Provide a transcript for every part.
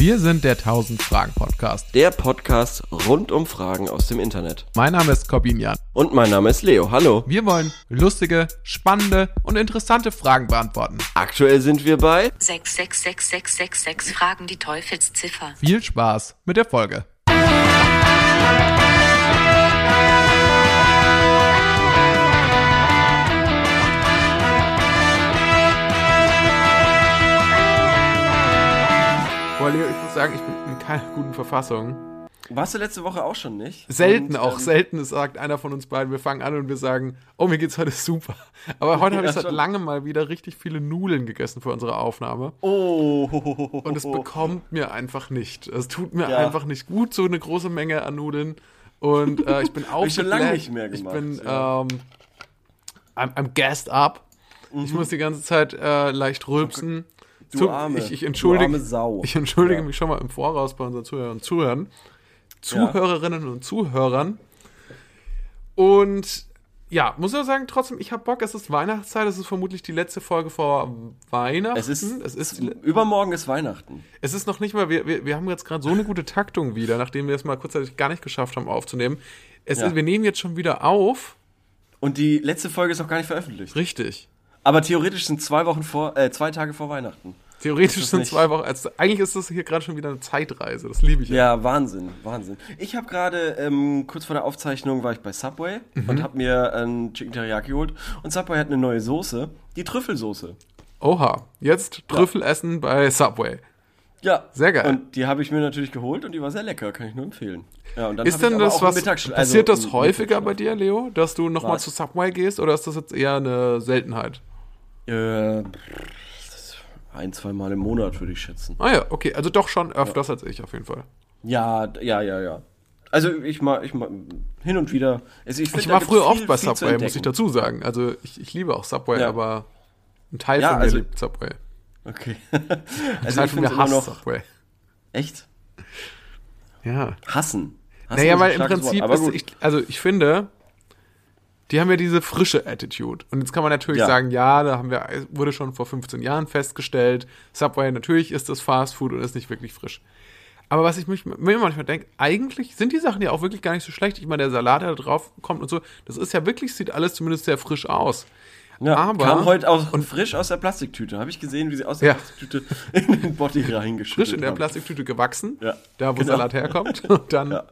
Wir sind der 1000 Fragen Podcast. Der Podcast rund um Fragen aus dem Internet. Mein Name ist Corbin Jan. Und mein Name ist Leo. Hallo. Wir wollen lustige, spannende und interessante Fragen beantworten. Aktuell sind wir bei 666666 Fragen die Teufelsziffer. Viel Spaß mit der Folge. Boah, Leo, ich muss sagen, ich bin in keiner guten Verfassung. Warst du letzte Woche auch schon nicht? Selten Und, auch, ähm, selten sagt einer von uns beiden, wir fangen an und wir sagen, oh, mir geht's heute super. Aber heute habe Ja, ich seit schon. langem mal wieder richtig viele Nudeln gegessen für unsere Aufnahme. Oh. Und es bekommt mir einfach nicht. Es tut mir Ja. einfach nicht gut, so eine große Menge an Nudeln. Und äh, ich bin Hab ich schon lange aufgebläht. nicht mehr Ich gemacht, bin, ja. ähm, I'm, I'm gassed up. Ich muss die ganze Zeit äh, leicht rülpsen. Mhm. Du Zu- arme, ich, ich entschuldige, arme Sau. Ich entschuldige Ja. mich schon mal im Voraus bei unseren Zuhörern und Zuhörern. Zuhörerinnen und Zuhörern. Und ja, muss ich sagen, trotzdem, ich habe Bock. Es ist Weihnachtszeit. Es ist vermutlich die letzte Folge vor Weihnachten. Es ist, es ist, übermorgen ist Weihnachten. es ist noch nicht mal, wir, wir, wir haben jetzt gerade so eine gute Taktung wieder, nachdem wir es mal kurzzeitig gar nicht geschafft haben aufzunehmen. Es Ja. ist, wir nehmen jetzt schon wieder auf. Und die letzte Folge ist noch gar nicht veröffentlicht. Richtig. Aber theoretisch sind zwei Wochen vor, äh, zwei Tage vor Weihnachten. Theoretisch sind nicht- zwei Wochen. Also eigentlich ist das hier gerade schon wieder eine Zeitreise. Das liebe ich. Ja, Wahnsinn, Wahnsinn. Ich habe gerade, ähm, kurz vor der Aufzeichnung war ich bei Subway Mhm. und habe mir einen Chicken Teriyaki geholt. Und Subway hat eine neue Soße, die Trüffelsoße. Oha. Jetzt Trüffel essen bei Subway. Ja. Sehr geil. Und die habe ich mir natürlich geholt und die war sehr lecker, kann ich nur empfehlen. Ja, und dann Ist denn das was, Mittagsschla- passiert also das häufiger bei dir, Leo, dass du nochmal zu Subway gehst oder ist das jetzt eher eine Seltenheit? Äh, ein, zwei Mal im Monat würde ich schätzen. Ah ja, okay, also doch schon öfters als ich auf jeden Fall. Ja, ja, ja, ja. Also ich mal, ich mal hin und wieder. Also ich, find, Ich war früher viel- oft bei Subway, muss ich dazu sagen. Also ich, ich liebe auch Subway, Ja. aber ein Teil Ja, von mir also- liebt Subway. Okay. Also ich finde immer noch Subway. echt Ja. hassen. hassen Naja, weil im Prinzip Wort, ist, ich, also ich finde, die haben ja diese frische Attitude. Und jetzt kann man natürlich Ja. sagen, ja, da haben wir, wurde schon vor 15 Jahren festgestellt, Subway, natürlich ist das Fast Food und ist nicht wirklich frisch. Aber was ich mich, mir manchmal denke, eigentlich sind die Sachen ja auch wirklich gar nicht so schlecht. Ich meine, der Salat, der da drauf kommt und so, das ist ja wirklich, sieht alles zumindest sehr frisch aus. Ja, aber- kam heute aus, und- frisch aus der Plastiktüte. Habe ich gesehen, wie sie aus der Ja. Plastiktüte in den Botti reingeschüttet Frisch in der haben. Plastiktüte gewachsen, Ja, da wo genau. Salat herkommt, und dann Ja.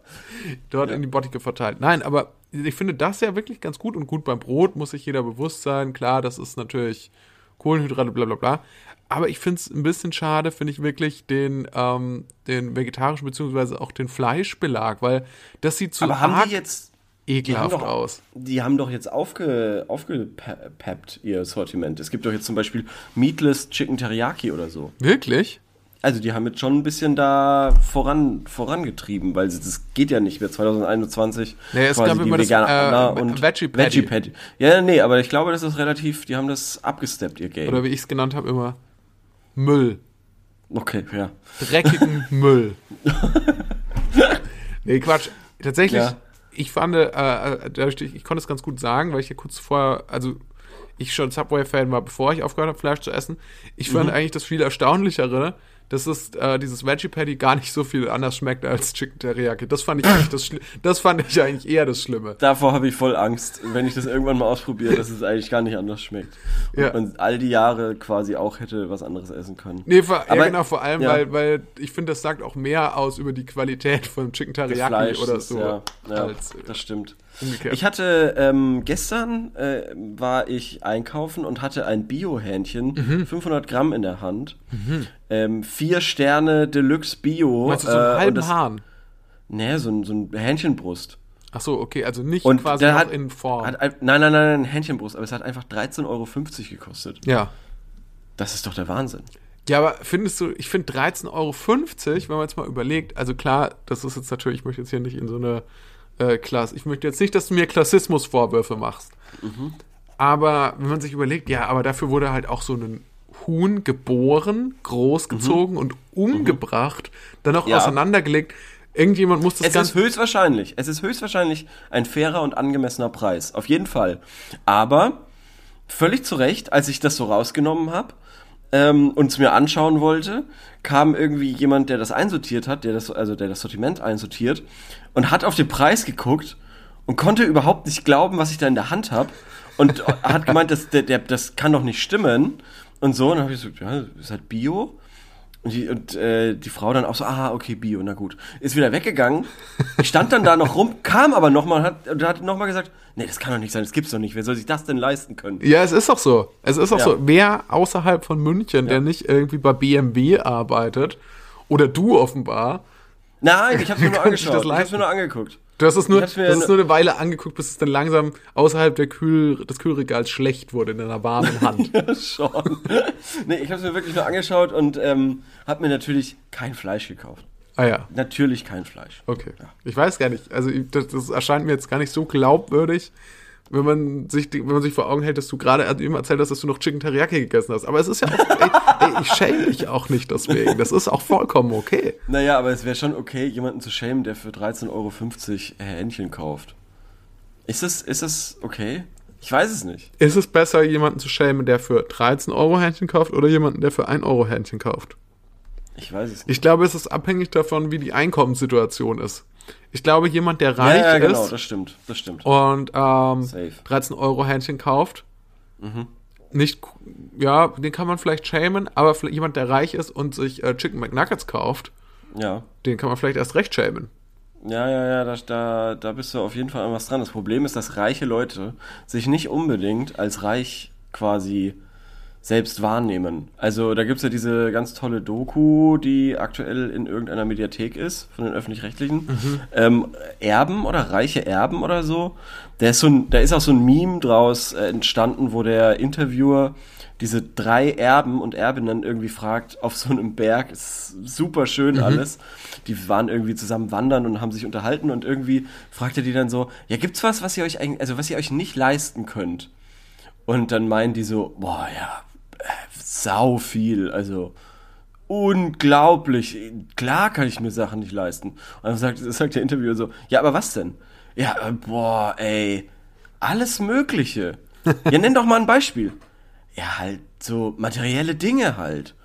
dort in die Bottike verteilt. Nein, aber ich finde das ja wirklich ganz gut und gut beim Brot muss sich jeder bewusst sein. Klar, das ist natürlich Kohlenhydrate, bla bla bla. Aber ich finde es ein bisschen schade, finde ich wirklich den, ähm, den vegetarischen beziehungsweise auch den Fleischbelag, weil das sieht so Aber haben die jetzt die ekelhaft doch, aus. Die haben doch jetzt aufge, aufgepeppt, ihr Sortiment. Es gibt doch jetzt zum Beispiel Meatless Chicken Teriyaki oder so. Wirklich? Also die haben jetzt schon ein bisschen da voran, vorangetrieben, weil das geht ja nicht mehr 2021. Nee, es quasi gab die immer das, äh, und Veggie Patty. Patty. Ja, nee, aber ich glaube, das ist relativ, die haben das abgesteppt, ihr Game. Oder wie ich es genannt habe, immer Müll. okay, ja. dreckigen Müll. nee, Quatsch. Tatsächlich, Ja. Ich fand, äh, äh, dadurch, ich, ich konnte es ganz gut sagen, weil ich ja kurz vorher, also ich schon Subway-Fan war, bevor ich aufgehört habe, Fleisch zu essen. Ich fand eigentlich das viel erstaunlichere, dass es äh, dieses Veggie Patty gar nicht so viel anders schmeckt als Chicken Teriyaki. Das fand ich eigentlich das, Schli- das fand ich eigentlich eher das Schlimme. Davor habe ich voll Angst, wenn ich das irgendwann mal ausprobiere, dass es eigentlich gar nicht anders schmeckt. Und Ja. man all die Jahre quasi auch hätte was anderes essen können. Nee, vor, ja, Aber- genau, vor allem, ja. weil, weil ich finde, das sagt auch mehr aus über die Qualität von Chicken Teriyaki oder so, Ja, ja als äh, das stimmt. Umgekehrt. Ich hatte ähm, gestern äh, war ich einkaufen und hatte ein Bio-Hähnchen, Mhm. 500 Gramm in der Hand, ähm, vier Sterne Deluxe Bio. Meinst du so einen äh, halben das- Hahn? Nee, so ein, so ein Hähnchenbrust. Ach so, okay, also nicht Und quasi noch hat, in Form. Hat, ein- nein, nein, nein, ein Hähnchenbrust, aber es hat einfach 13,50 Euro gekostet. ja. Das ist doch der Wahnsinn. Ja, aber findest du, ich finde 13,50 Euro, wenn man jetzt mal überlegt, also klar, das ist jetzt natürlich, ich möchte jetzt hier nicht in so eine äh, Klasse, ich möchte jetzt nicht, dass du mir Klassismusvorwürfe machst. Aber wenn man sich überlegt, ja, aber dafür wurde halt auch so ein Huhn geboren, großgezogen und umgebracht, dann auch Ja. auseinandergelegt. Irgendjemand muss das Es ganz ist höchstwahrscheinlich, es ist höchstwahrscheinlich ein fairer und angemessener Preis. Auf jeden Fall. Aber völlig zu Recht, als ich das so rausgenommen habe, ähm, und es mir anschauen wollte, kam irgendwie jemand, der das einsortiert hat, der das, also der das Sortiment einsortiert, und hat auf den Preis geguckt und konnte überhaupt nicht glauben, was ich da in der Hand habe. Und hat gemeint, das, der, der, das kann doch nicht stimmen. Und so, und dann habe ich so, ja, ist halt Bio. Und, die, und äh, die Frau dann auch so, ah, okay, Bio, na gut. Ist wieder weggegangen. Ich stand dann da noch rum, kam aber nochmal und hat, und hat nochmal gesagt, nee, das kann doch nicht sein, das gibt's doch nicht. Wer soll sich das denn leisten können? Ja, es ist doch so. Es ist doch Ja. so. Wer außerhalb von München, der nicht irgendwie bei BMW arbeitet, oder du offenbar, Nein, ich hab's mir nur angeschaut. Ich hab's mir nur angeguckt. Du hast es nur, das ist nur eine Weile angeguckt, bis es dann langsam außerhalb der Kühl, des Kühlregals schlecht wurde in einer warmen Hand. Schon. nee, ich hab's mir wirklich nur angeschaut und ähm, hab mir natürlich kein Fleisch gekauft. ah ja, Natürlich kein Fleisch. okay. Ich weiß gar nicht. Also das, das erscheint mir jetzt gar nicht so glaubwürdig, wenn man sich, wenn man sich vor Augen hält, dass du gerade eben erzählt hast, dass du noch Chicken Teriyaki gegessen hast. Aber es ist ja auch, ey, ey, ich schäme dich auch nicht deswegen. Das ist auch vollkommen okay. Naja, aber es wäre schon okay, jemanden zu schämen, der für 13,50 Euro Hähnchen kauft. Ist es, ist es okay? Ich weiß es nicht. Ist es besser, jemanden zu schämen, der für 13 Euro Hähnchen kauft oder jemanden, der für 1 Euro Hähnchen kauft? Ich weiß es nicht. Ich glaube, es ist abhängig davon, wie die Einkommenssituation ist. Ich glaube, jemand, der reich ja, ja, genau, ist das stimmt. Das stimmt. und ähm, Safe. 13 Euro Hähnchen kauft, Mhm. nicht, ja, den kann man vielleicht schämen, aber vielleicht jemand, der reich ist und sich äh, Chicken McNuggets kauft, Ja. den kann man vielleicht erst recht schämen. Ja, ja, ja, da, da, da bist du auf jeden Fall an was dran. Das Problem ist, dass reiche Leute sich nicht unbedingt als reich quasi selbst wahrnehmen. Also da gibt's ja diese ganz tolle Doku, die aktuell in irgendeiner Mediathek ist, von den öffentlich-rechtlichen. Ähm, Erben oder reiche Erben oder so. Da ist, so ein, da ist auch so ein Meme draus äh, entstanden, wo der Interviewer diese drei Erben und Erbinnen irgendwie fragt auf so einem Berg. Ist super schön alles. Die waren irgendwie zusammen wandern und haben sich unterhalten und irgendwie fragt er die dann so, ja, gibt's was, was ihr euch eigentlich, also was ihr euch nicht leisten könnt? Und dann meinen die so, boah, ja, sau viel, also unglaublich. Klar kann ich mir Sachen nicht leisten. Und dann sagt, sagt der Interviewer so, ja, aber was denn? Ja, äh, boah, ey, alles Mögliche. Ja, nenn doch mal ein Beispiel. Ja, halt so materielle Dinge halt.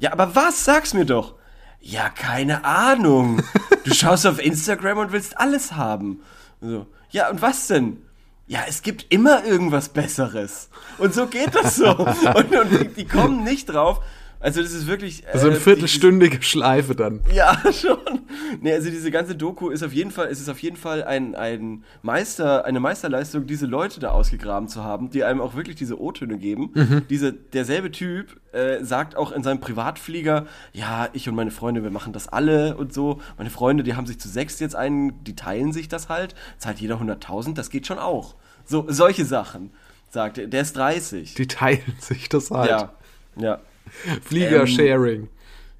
Ja, aber was? Sag's mir doch. Ja, keine Ahnung. Du schaust auf Instagram und willst alles haben. So. Ja, und was denn? Ja, es gibt immer irgendwas Besseres. Und so geht das so. Und, und die, die kommen nicht drauf. Also das ist wirklich... Also eine äh, viertelstündige Schleife dann. ja, schon. Nee, also diese ganze Doku ist auf jeden Fall, es ist auf jeden Fall ein, ein Meister, eine Meisterleistung, diese Leute da ausgegraben zu haben, die einem auch wirklich diese O-Töne geben. Diese, derselbe Typ äh, sagt auch in seinem Privatflieger, ja, ich und meine Freunde, wir machen das alle und so. Meine Freunde, die haben sich zu sechs jetzt einen, die teilen sich das halt, zahlt jeder 100.000, das geht schon auch. So, solche Sachen, sagt er. Der ist 30. Die teilen sich das halt. ja, ja. Flieger-Sharing.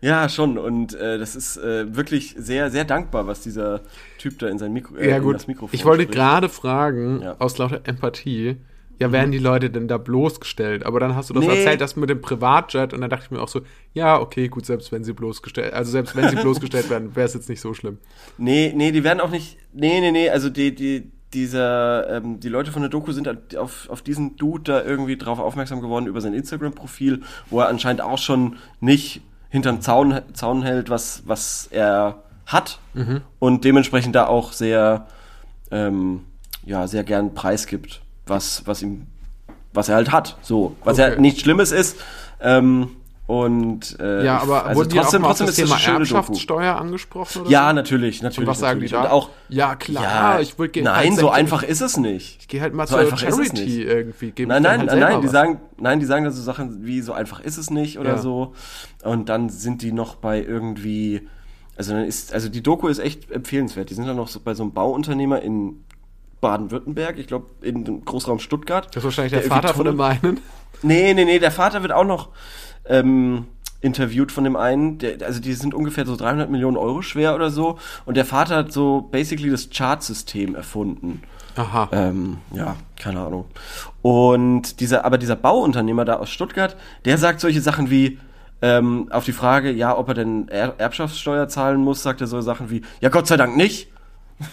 Ja, schon. Und äh, das ist äh, wirklich sehr, sehr dankbar, was dieser Typ da in sein Mikro, äh, ja, gut. das Mikrofon Ich wollte gerade fragen, Ja. aus lauter Empathie, ja, werden die Leute denn da bloßgestellt? Aber dann hast du das Nee. erzählt, das mit dem Privatjet, und dann dachte ich mir auch so, ja, okay, gut, selbst wenn sie bloßgestellt, also selbst wenn sie bloßgestellt werden, wäre es jetzt nicht so schlimm. Nee, nee, die werden auch nicht. Nee, nee, nee, also die, die, dieser, ähm, die Leute von der Doku sind auf, auf diesen Dude da irgendwie drauf aufmerksam geworden über sein Instagram-Profil, wo er anscheinend auch schon nicht hinterm Zaun, Zaun hält, was, was er hat. Und dementsprechend da auch sehr, ähm, ja, sehr gern preisgibt, was, was ihm, was er halt hat, so, was Okay. ja nichts Schlimmes ist, ähm, und, äh, Ja, aber also wurden die trotzdem, auch mal auf trotzdem das Thema schöne Doku. Erbschaftssteuer angesprochen Ja, so? natürlich, natürlich. Und was sagen die da? Und auch, ja, klar, ich würde Nein, so einfach ist es nicht. Ich gehe halt mal So zur einfach ist es Charity nicht. irgendwie. gebe Nein, dann nein, halt nein, die was. sagen, nein, die sagen da so Sachen wie so einfach ist es nicht oder Ja. so. Und dann sind die noch bei irgendwie, also dann ist, also die Doku ist echt empfehlenswert. Die sind dann noch so bei so einem Bauunternehmer in Baden-Württemberg, ich glaube in dem Großraum Stuttgart. Das ist wahrscheinlich der, irgendwie Vater von dem einen. Nee, nee, nee, der Vater wird auch noch ähm, interviewt von dem einen. Der, also die sind ungefähr so 300 Millionen Euro schwer oder so. Und der Vater hat so basically das Chartsystem erfunden. Aha. Ähm, ja, keine Ahnung. Und dieser, aber dieser Bauunternehmer da aus Stuttgart, der sagt solche Sachen wie, ähm, auf die Frage, ja, ob er denn er Erbschaftssteuer zahlen muss, sagt er so Sachen wie, ja, Gott sei Dank nicht.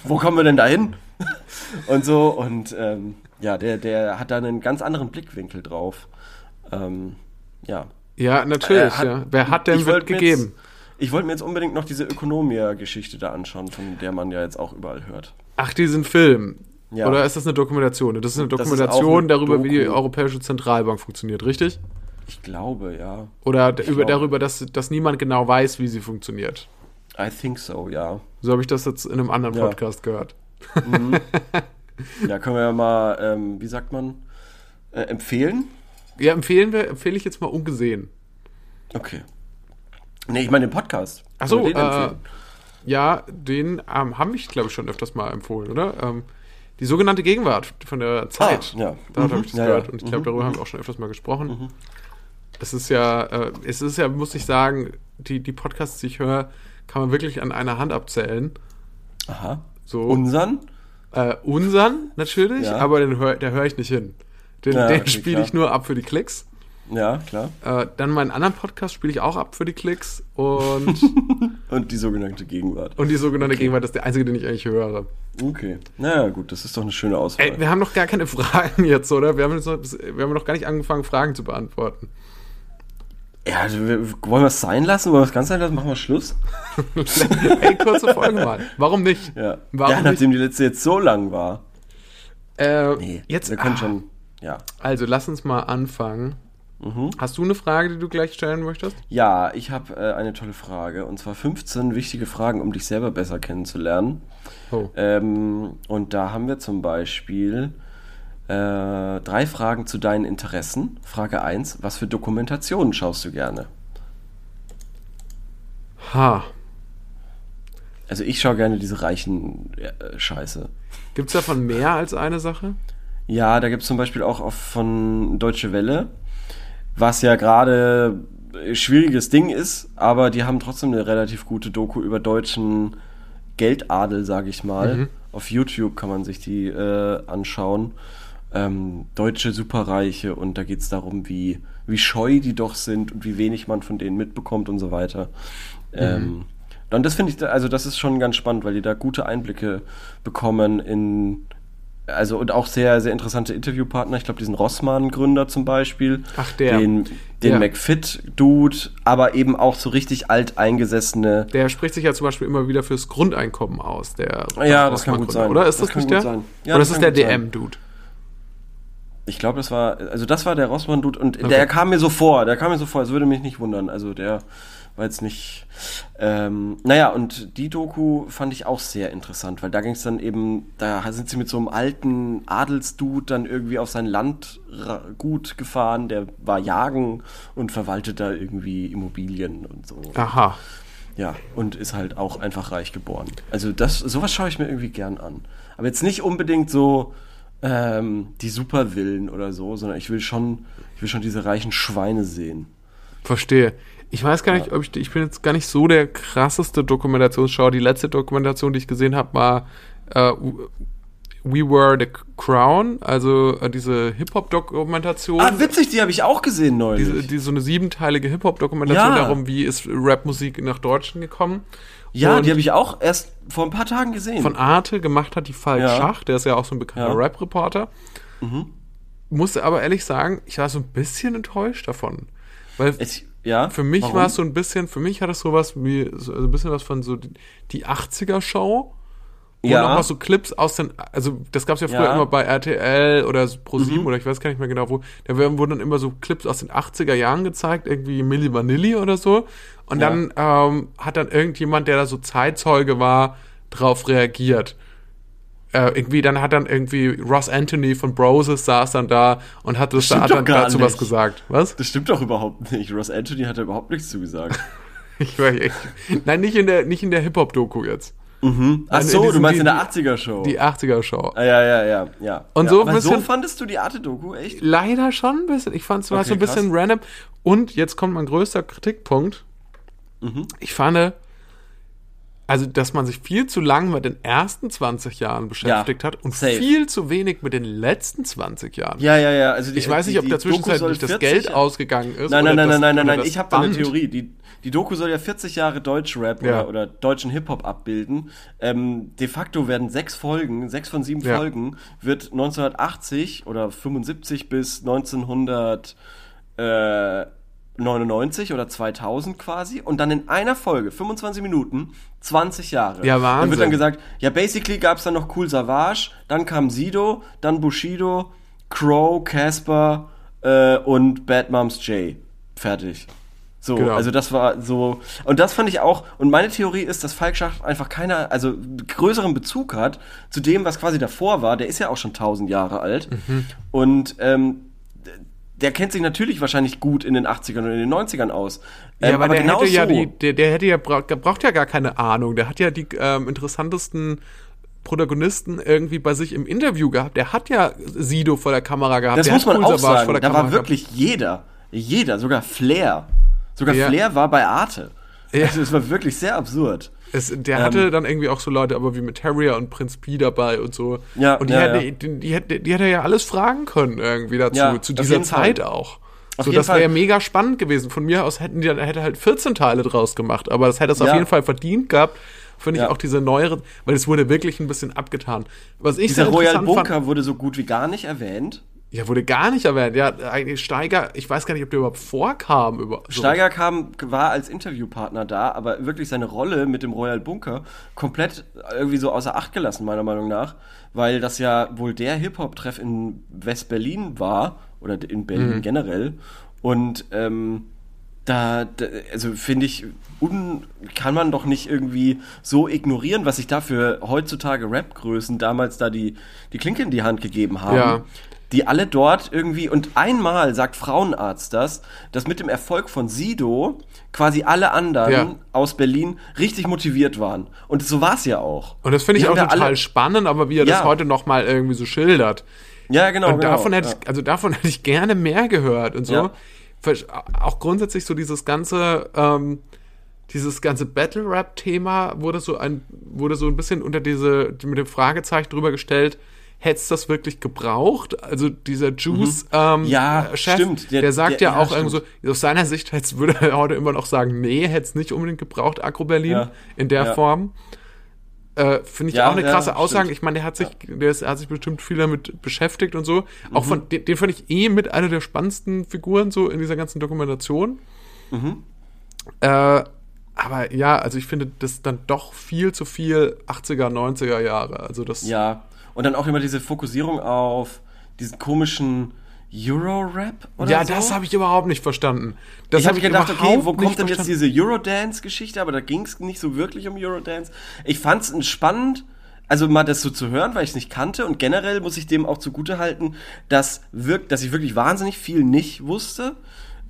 Wo kommen wir denn da hin? und so, und ähm, ja, der, der hat da einen ganz anderen Blickwinkel drauf. Ähm, ja. Ja, natürlich. Äh, hat- ja. Wer hat denn wird gegeben? Jetzt, ich wollte mir jetzt unbedingt noch diese Ökonomia-Geschichte da anschauen, von der man ja jetzt auch überall hört. Ach, diesen Film. Ja. Oder ist das eine Dokumentation? Das ist eine ist Dokumentation eine darüber, wie die Doku. Europäische Zentralbank funktioniert, richtig? Ich glaube, ja. Oder über, glaube. darüber, dass, dass niemand genau weiß, wie sie funktioniert. I think so, ja. So habe ich das jetzt in einem anderen Ja. Podcast gehört. Ja, können wir ja mal, ähm, wie sagt man, äh, empfehlen? Ja, empfehlen wir, empfehle ich jetzt mal ungesehen. Okay. Nee, ich meine den Podcast. Ach so, den äh, empfehlen? ja, den ähm, haben ich, glaube ich, schon öfters mal empfohlen, oder? Ähm, die sogenannte Gegenwart von der Zeit. Ah, ja. Da Mhm. habe ich das Ja, gehört ja. und ich glaube, Mhm, darüber haben wir auch schon öfters mal gesprochen. Es ist ja, äh, es ist ja, muss ich sagen, die, die Podcasts, die ich höre, kann man wirklich an einer Hand abzählen. Aha. So. Unsern? Äh, unseren natürlich, Ja. aber den hör, der höre ich nicht hin. Den, Ja, den okay, spiele ich nur ab für die Klicks. Ja, klar. Äh, dann meinen anderen Podcast spiele ich auch ab für die Klicks und, Und die sogenannte Gegenwart. und die sogenannte Gegenwart ist der einzige, den ich eigentlich höre. Okay. Naja, gut, das ist doch eine schöne Auswahl. Ey, wir haben noch gar keine Fragen jetzt, oder? Wir haben, jetzt noch, wir haben noch gar nicht angefangen, Fragen zu beantworten. ja, also wir, wollen wir es sein lassen? Wollen wir es ganz sein lassen? Machen wir Schluss? Ey, kurze Folge mal. Warum nicht? Ja. Warum ja, nachdem die letzte jetzt so lang war. Äh, Nee, jetzt, wir können ah, schon. Ja. Also, lass uns mal anfangen. Mhm. Hast du eine Frage, die du gleich stellen möchtest? Ja, ich habe äh, eine tolle Frage. Und zwar 15 wichtige Fragen, um dich selber besser kennenzulernen. Oh. Ähm, und da haben wir zum Beispiel äh, drei Fragen zu deinen Interessen. Frage 1, was für Dokumentationen schaust du gerne? Ha. Also ich schaue gerne diese reichen äh, Scheiße. Gibt es davon mehr als eine Sache? Ja, da gibt es zum Beispiel auch auf, von Deutsche Welle, was ja gerade schwieriges Ding ist, aber die haben trotzdem eine relativ gute Doku über deutschen Geldadel, sage ich mal. Mhm. Auf YouTube kann man sich die äh, anschauen. Ähm, deutsche Superreiche und da geht es darum, wie, wie scheu die doch sind und wie wenig man von denen mitbekommt und so weiter. Ähm, und das finde ich, also das ist schon ganz spannend, weil die da gute Einblicke bekommen in, also und auch sehr, sehr interessante Interviewpartner. Ich glaube, diesen Rossmann-Gründer zum Beispiel. Ach, der. Den, den Ja. McFit-Dude, aber eben auch so richtig alteingesessene. Der spricht sich ja zum Beispiel immer wieder fürs Grundeinkommen aus. Der Ja, das kann gut sein. Oder ist Das das, nicht gut der? sein. Ja, oder das ist der. DM-Dude? Ich glaube, das war, also das war der Rossmann-Dude und Okay. der kam mir so vor, der kam mir so vor, es würde mich nicht wundern. Also der war jetzt nicht. Ähm, naja, und die Doku fand ich auch sehr interessant, weil da ging es dann eben, da sind sie mit so einem alten Adelsdude dann irgendwie auf sein Landgut gefahren, der war jagen und verwaltet da irgendwie Immobilien und so. Aha. Ja, und ist halt auch einfach reich geboren. Also das, sowas schaue ich mir irgendwie gern an. Aber jetzt nicht unbedingt so ähm, die Supervillen oder so, sondern ich will schon, ich will schon diese reichen Schweine sehen. Verstehe. Ich weiß gar nicht, ob ich, ich bin jetzt gar nicht so der krasseste Dokumentationsschauer. Die letzte Dokumentation, die ich gesehen habe, war äh, We Were the Crown, also äh, diese Hip-Hop-Dokumentation. Ah, witzig, die habe ich auch gesehen neulich. diese, die, so eine siebenteilige Hip-Hop-Dokumentation Ja. darum, wie ist Rapmusik nach Deutschland gekommen. Ja, Und die habe ich auch erst vor ein paar Tagen gesehen. von Arte gemacht hat die Falk Ja. Schach, der ist ja auch so ein bekannter Ja. Mhm. Rap-Reporter. Musste aber ehrlich sagen, ich war so ein bisschen enttäuscht davon. Weil es, ja, für mich war es so ein bisschen, für mich hat es sowas wie, so ein bisschen was von so die, die 80er-Show. Wo Ja. noch mal so Clips aus den, also das gab es ja früher Ja. Mhm. immer bei RTL oder so Pro7 oder ich weiß gar nicht mehr genau wo. Da wurden dann immer so Clips aus den 80er Jahren gezeigt, irgendwie Milli Vanilli oder so. Und Ja. dann ähm, hat dann irgendjemand, der da so Zeitzeuge war, drauf reagiert. Äh, irgendwie, dann hat dann irgendwie Ross Anthony von Broses saß dann da und hat, das, Stimmt hat doch dann dazu was nicht. gesagt. Was? Das stimmt doch überhaupt nicht. Ross Anthony hat da überhaupt nichts zugesagt. Ich weiß echt. Nein, nicht in der, nicht in der Hip-Hop-Doku jetzt. Ach in so, du meinst in der 80er-Show. Die 80er-Show. ah, ja, ja, ja, ja. Und ja, so ein so bisschen- fandest du die Arte-Doku, echt? Leider schon ein bisschen. Ich fand es Okay, so ein bisschen krass. random. Und jetzt kommt mein größter Kritikpunkt. Mhm. Ich fand, also, dass man sich viel zu lang mit den ersten 20 Jahren beschäftigt hat und safe. viel zu wenig mit den letzten 20 Jahren. Ja, ja, ja. Also die, Ich weiß nicht, die- ob die Doku soll das 40 Geld ausgegangen ist. Nein, nein, nein, das- nein, nein, nein, das ich habe da eine. Theorie. Die, die Doku soll ja 40 Jahre Deutschrap Ja. oder, oder deutschen Hip-Hop abbilden. Ähm, de facto werden sechs Folgen, sechs von sieben Ja. Folgen, wird 1980 oder 75 bis 1900 äh, 99 oder 2000 quasi und dann in einer Folge, 25 Minuten, 20 Jahre. Ja, Dann wird Wahnsinn. dann gesagt, ja, basically gab's dann noch Cool Savage, dann kam Sido, dann Bushido, Crow, Casper äh, und Bad Moms J. Fertig. So, Genau. also das war so. Und das fand ich auch. Und meine Theorie ist, dass Falk Schacht einfach keiner, also größeren Bezug hat zu dem, was quasi davor war. Der ist ja auch schon 1000 Jahre alt. Mhm. Und ähm, der kennt sich natürlich wahrscheinlich gut in den 80ern und in den 90ern aus. Ja, Ähm, aber, der genau hätte ja so. die, der, der hätte ja braucht, der braucht ja gar keine Ahnung. Der hat ja die ähm, interessantesten Protagonisten irgendwie bei sich im Interview gehabt. Der hat ja Sido vor der Kamera gehabt. Das der muss hat man auch sagen. Da war wirklich jeder, jeder, sogar Flair. Sogar Ja. Flair war bei Arte. Ja. Also es war wirklich sehr absurd. Es, der Ähm, hatte dann irgendwie auch so Leute, aber wie mit Terrier und Prinz P dabei und so. Ja, und die, ja, hätte, ja. Die, die, hätte, die hätte ja alles fragen können irgendwie dazu, Ja, zu dieser Zeit Fall. auch. Auf so, das wäre ja mega spannend gewesen. Von mir aus hätten die dann, hätte halt 14 Teile draus gemacht, aber das hätte es auf jeden Fall verdient gehabt. Finde ich auch diese neuere, weil es wurde wirklich ein bisschen abgetan. Was ich Dieser Royal Bunker fand, wurde so gut wie gar nicht erwähnt. Ja, wurde gar nicht erwähnt. Ja, eigentlich Steiger, ich weiß gar nicht, ob der überhaupt vorkam. Über, so. Steiger kam, war als Interviewpartner da, aber wirklich seine Rolle mit dem Royal Bunker komplett irgendwie so außer Acht gelassen, meiner Meinung nach. Weil das ja wohl der Hip-Hop-Treff in West-Berlin war, oder in Berlin generell. Und ähm, da, da also finde ich, un, kann man doch nicht irgendwie so ignorieren, was sich da für heutzutage Rap-Größen damals da die, die Klinke in die Hand gegeben haben. Ja. Die alle dort irgendwie, und einmal sagt Frauenarzt das, dass mit dem Erfolg von Sido quasi alle anderen Ja. aus Berlin richtig motiviert waren. Und so war es ja auch. Und das finde ich Die auch total alle- spannend, aber wie er das Ja. heute nochmal irgendwie so schildert. Ja, genau. Und genau, davon hätte ja. ich, also davon hätte ich gerne mehr gehört und so. Auch grundsätzlich so dieses ganze, ähm, dieses ganze Battle-Rap-Thema wurde so ein, wurde so ein bisschen unter diese, mit dem Fragezeichen drüber gestellt, hättest das wirklich gebraucht? Also dieser Juice, ähm, Mhm. Ja, äh, Chef, stimmt. Der, Der- sagt der- ja ja, auch irgendwie so, aus seiner Sicht hätt's, würde er heute immer noch sagen, nee, hätte es nicht unbedingt gebraucht, Agro Berlin, Ja. in der Ja. Form. Äh, Finde ich auch eine krasse Aussage. Ich meine, der hat sich, der ist, hat sich bestimmt viel damit beschäftigt und so. Auch Mhm. von, den, den fand ich eh mit einer der spannendsten Figuren so in dieser ganzen Dokumentation. Mhm. Äh, aber ja, also ich finde das dann doch viel zu viel 80er, 90er Jahre. Also das, Ja. Und dann auch immer diese Fokussierung auf diesen komischen Euro-Rap oder ja so. das habe ich überhaupt nicht verstanden. Das ich habe gedacht, okay, wo kommt denn jetzt diese Eurodance-Geschichte? Aber da ging es nicht so wirklich um Eurodance. Ich fand es spannend, also mal das so zu hören, weil ich es nicht kannte. Und generell muss ich dem auch zugute halten, dass, wirk dass ich wirklich wahnsinnig viel nicht wusste.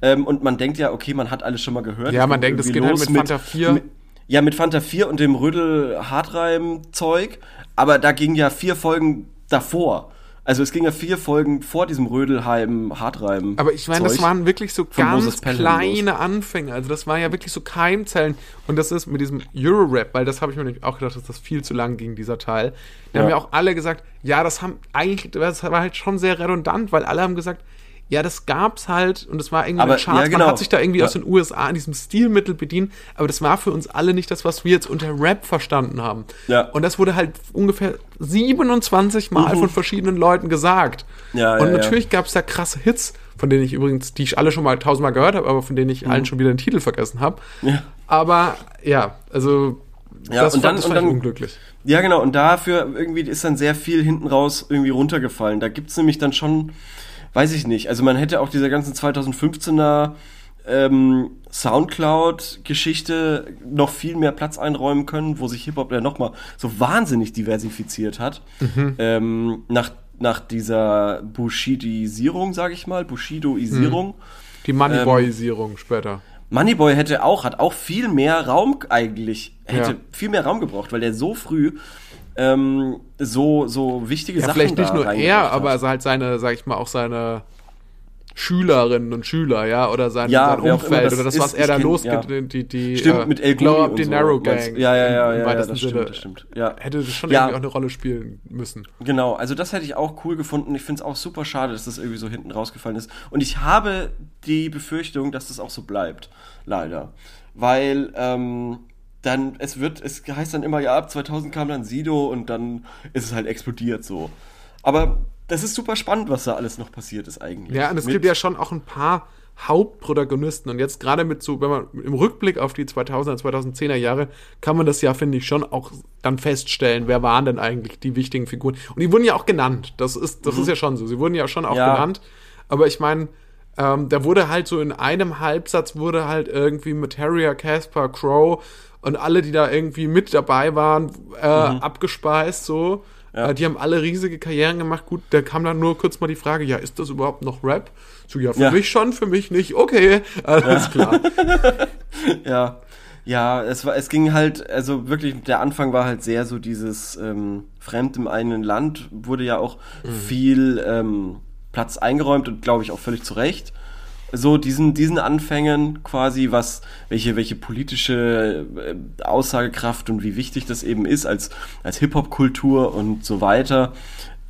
Ähm, und man denkt ja, okay, man hat alles schon mal gehört. Ja, man denkt, es geht halt mit Fanta 4. Mit, ja, mit Fanta 4 und dem Rödel-Hartreim-Zeug. Aber da ging ja vier Folgen davor. Also es ging ja vier Folgen vor diesem Rödelheim-Hartreim. Aber ich meine, das waren wirklich so ganz kleine Anfänge. Also das war ja wirklich so Keimzellen. Und das ist mit diesem Euro-Rap, weil das habe ich mir auch gedacht, dass das viel zu lang ging, dieser Teil. Da Ja. haben ja auch alle gesagt, ja, das haben eigentlich, das war halt schon sehr redundant, weil alle haben gesagt, ja, das gab's halt und es war irgendwie Aber, eine Charts. ja, genau. Man hat sich da irgendwie Ja. aus den USA an diesem Stilmittel bedient, aber das war für uns alle nicht das, was wir jetzt unter Rap verstanden haben. Ja. Und das wurde halt ungefähr 27 Mal von verschiedenen Leuten gesagt. Mhm. Ja, und ja, natürlich gab es da krasse Hits, von denen ich übrigens, die ich alle schon mal tausendmal gehört habe, aber von denen Mhm. ich allen schon wieder den Titel vergessen habe. Ja. Aber ja, also Ja, das, und fand, dann- das und fand ich dann- unglücklich. Ja, genau. Und dafür irgendwie ist dann sehr viel hinten raus irgendwie runtergefallen. Da gibt's nämlich dann schon, weiß ich nicht. Also man hätte auch dieser ganzen 2015er ähm, Soundcloud-Geschichte noch viel mehr Platz einräumen können, wo sich Hip-Hop ja nochmal so wahnsinnig diversifiziert hat. Ähm, nach, nach dieser Bushidisierung, sage ich mal, Bushidoisierung. Die Ähm, Moneyboyisierung später. Moneyboy hätte auch, hat auch viel mehr Raum eigentlich, hätte Ja. viel mehr Raum gebraucht, weil der so früh ähm, so, so wichtige Ja, Sachen vielleicht nicht nur er, aber also halt seine, sag ich mal, auch seine Schülerinnen und Schüler, ja, oder sein, Ja, sein Umfeld das oder das, ist, was er da losgeht, ja. die, die, Stimmt, äh, mit El Glow Up the so. Narrow Gang. ja, ja, ja, im ja, ja, das Sinne. stimmt, das stimmt. Ja. Hätte das schon irgendwie auch eine Rolle spielen müssen. Genau, also das hätte ich auch cool gefunden. Ich finde es auch super schade, dass das irgendwie so hinten rausgefallen ist. Und ich habe die Befürchtung, dass das auch so bleibt. Leider. Weil, ähm, dann, es wird, es heißt dann immer, ja, ab 2000 kam dann Sido und dann ist es halt explodiert so. Aber das ist super spannend, was da alles noch passiert ist eigentlich. Ja, und es Mit- gibt ja schon auch ein paar Hauptprotagonisten. Und jetzt gerade mit so, wenn man im Rückblick auf die 2000er, 2010er Jahre, kann man das ja, finde ich, schon auch dann feststellen, wer waren denn eigentlich die wichtigen Figuren. Und die wurden ja auch genannt. Das ist, das ist ja schon so. Sie wurden ja schon auch Ja. genannt. Aber ich meine, ähm, da wurde halt so in einem Halbsatz wurde halt irgendwie mit Harrier, Casper, Crow und alle, die da irgendwie mit dabei waren, äh, abgespeist so. Ja. Äh, die haben alle riesige Karrieren gemacht. Gut, da kam dann nur kurz mal die Frage, ja, ist das überhaupt noch Rap? So, ja, für Ja. mich schon, für mich nicht. Okay, alles klar. Ja, ja, es war, es ging halt, also wirklich, der Anfang war halt sehr so dieses ähm, Fremd im eigenen Land, wurde ja auch viel ähm, Platz eingeräumt und glaube ich auch völlig zu Recht. So diesen, diesen Anfängen quasi, was, welche, welche politische äh, Aussagekraft und wie wichtig das eben ist als, als Hip-Hop-Kultur und so weiter.